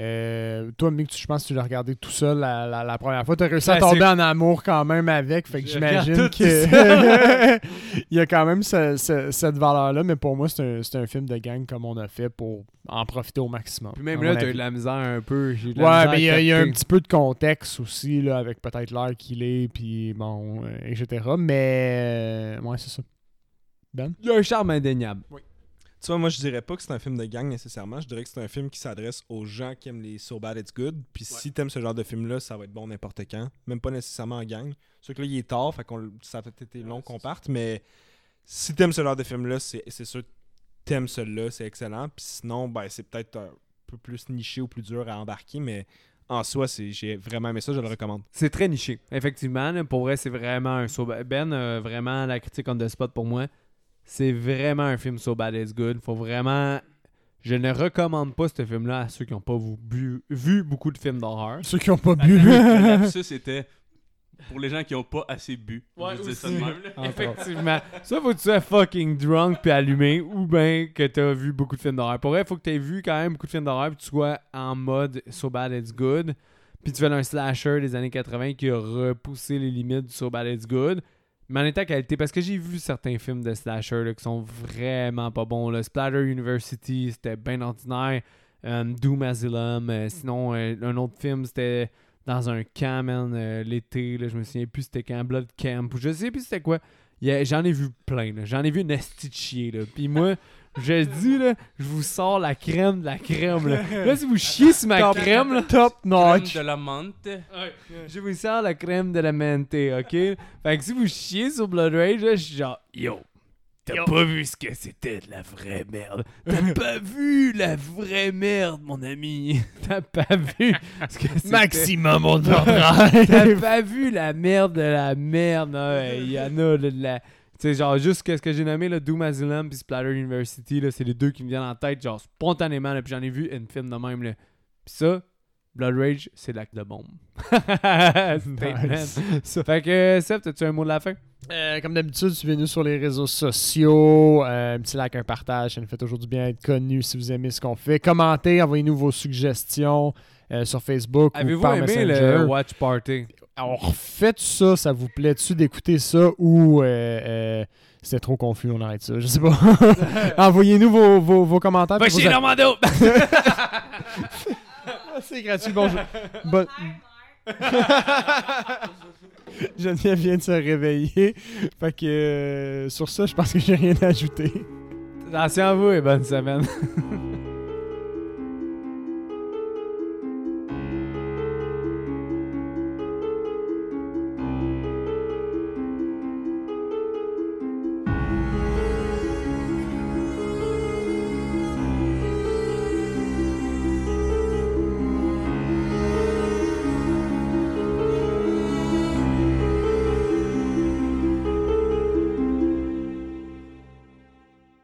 Euh, toi, Mick, tu- je pense que tu l'as regardé tout seul la, la- la première fois. Tu as réussi à tomber en amour quand même avec. Fait que j'imagine que (laughs) il y a quand même ce- ce- cette valeur-là. Mais pour moi, c'est un, film de gang comme on a fait pour en profiter au maximum. Puis même là, mon t'as eu de la misère un peu. De la Ouais, mais il y, a- il y a un petit peu de contexte aussi, là, avec peut-être l'heure qu'il est, puis bon, euh, etc. Mais, euh, ouais, c'est ça. Ben? Il y a un charme indéniable. Tu vois, moi, je dirais pas que c'est un film de gang nécessairement. Je dirais que c'est un film qui s'adresse aux gens qui aiment les So Bad It's Good. Puis si t'aimes ce genre de film-là, ça va être bon n'importe quand. Même pas nécessairement en gang. C'est sûr que là, il est tard, fait qu'on ça a peut-être été long qu'on parte. Mais si t'aimes ce genre de film-là, c'est c'est sûr que t'aimes celui-là, c'est excellent. Puis sinon, ben, c'est peut-être un peu plus niché ou plus dur à embarquer. Mais en soi, c'est j'ai vraiment aimé ça, je le recommande. C'est très niché. Effectivement, pour vrai, c'est vraiment un so bad- Ben, euh, vraiment la critique on the spot pour moi. C'est vraiment un film so bad it's good. Faut vraiment. Je ne recommande pas ce film-là à ceux qui n'ont pas vu, bu- vu beaucoup de films d'horreur. Ceux qui ont pas bu. Le (laughs) c'était pour les gens qui ont pas assez bu. Ouais, Je dis ça de même, là. (laughs) Effectivement. Soit faut que tu sois fucking drunk puis allumé, ou bien que tu as vu beaucoup de films d'horreur. Pour vrai, faut que tu aies vu quand même beaucoup de films d'horreur puis tu sois en mode so bad it's good. Puis tu fais un slasher des années 80 qui a repoussé les limites du so bad it's good. Mais en étant qualité, parce que j'ai vu certains films de slasher là, qui sont vraiment pas bons. Splatter University, c'était bien ordinaire. Euh, Doom Asylum. euh, sinon, euh, un autre film, c'était dans un camp, l'été. Je me souviens plus c'était quand. Blood Camp. Ou je sais plus c'était quoi. J'en ai vu plein. J'en ai vu une esti. Puis moi, (laughs) je dis, là, je vous sors la crème de la crème. Là, là si vous chiez sur ma Top- crème, là, Top Crème notch. de la menthe. je vous sors la crème de la menthe, ok? Fait que si vous chiez sur Blood Rage, là, je suis genre, yo, T'as pas vu ce que c'était de la vraie merde? T'as (laughs) pas vu la vraie merde, mon ami? (laughs) T'as pas vu ce que c'était? Maximum on (laughs) T'as pas vu la merde de la merde? hein? Il y en a de la. Tu sais, genre, juste ce que j'ai nommé, là, Doom Asylum puis Splatter University, là, c'est les deux qui me viennent en tête, genre, spontanément, là, puis j'en ai vu une film de même, là. Puis ça, Blood Rage, c'est l'acte de bombe. (laughs) Nice. (laughs) Fait que, Seb, as-tu un mot de la fin? Euh, comme d'habitude, suivez-nous sur les réseaux sociaux. Euh, un petit like, un partage. Ça nous fait toujours du bien être connu si vous aimez ce qu'on fait. Commentez, envoyez-nous vos suggestions euh, sur Facebook ou Avez-vous par aimé Messenger. le Watch Party? Alors, faites ça, ça vous plaît-tu d'écouter ça ou euh, euh, c'est trop confus, on arrête ça, je sais pas. (laughs) Envoyez-nous vos, vos, vos commentaires. Va chez Normando! (laughs) (laughs) C'est gratuit, bonjour. Bon- Geneviève vient de se réveiller. Fait que euh, sur ça, je pense que j'ai rien à ajouter. Attention à vous et bonne semaine.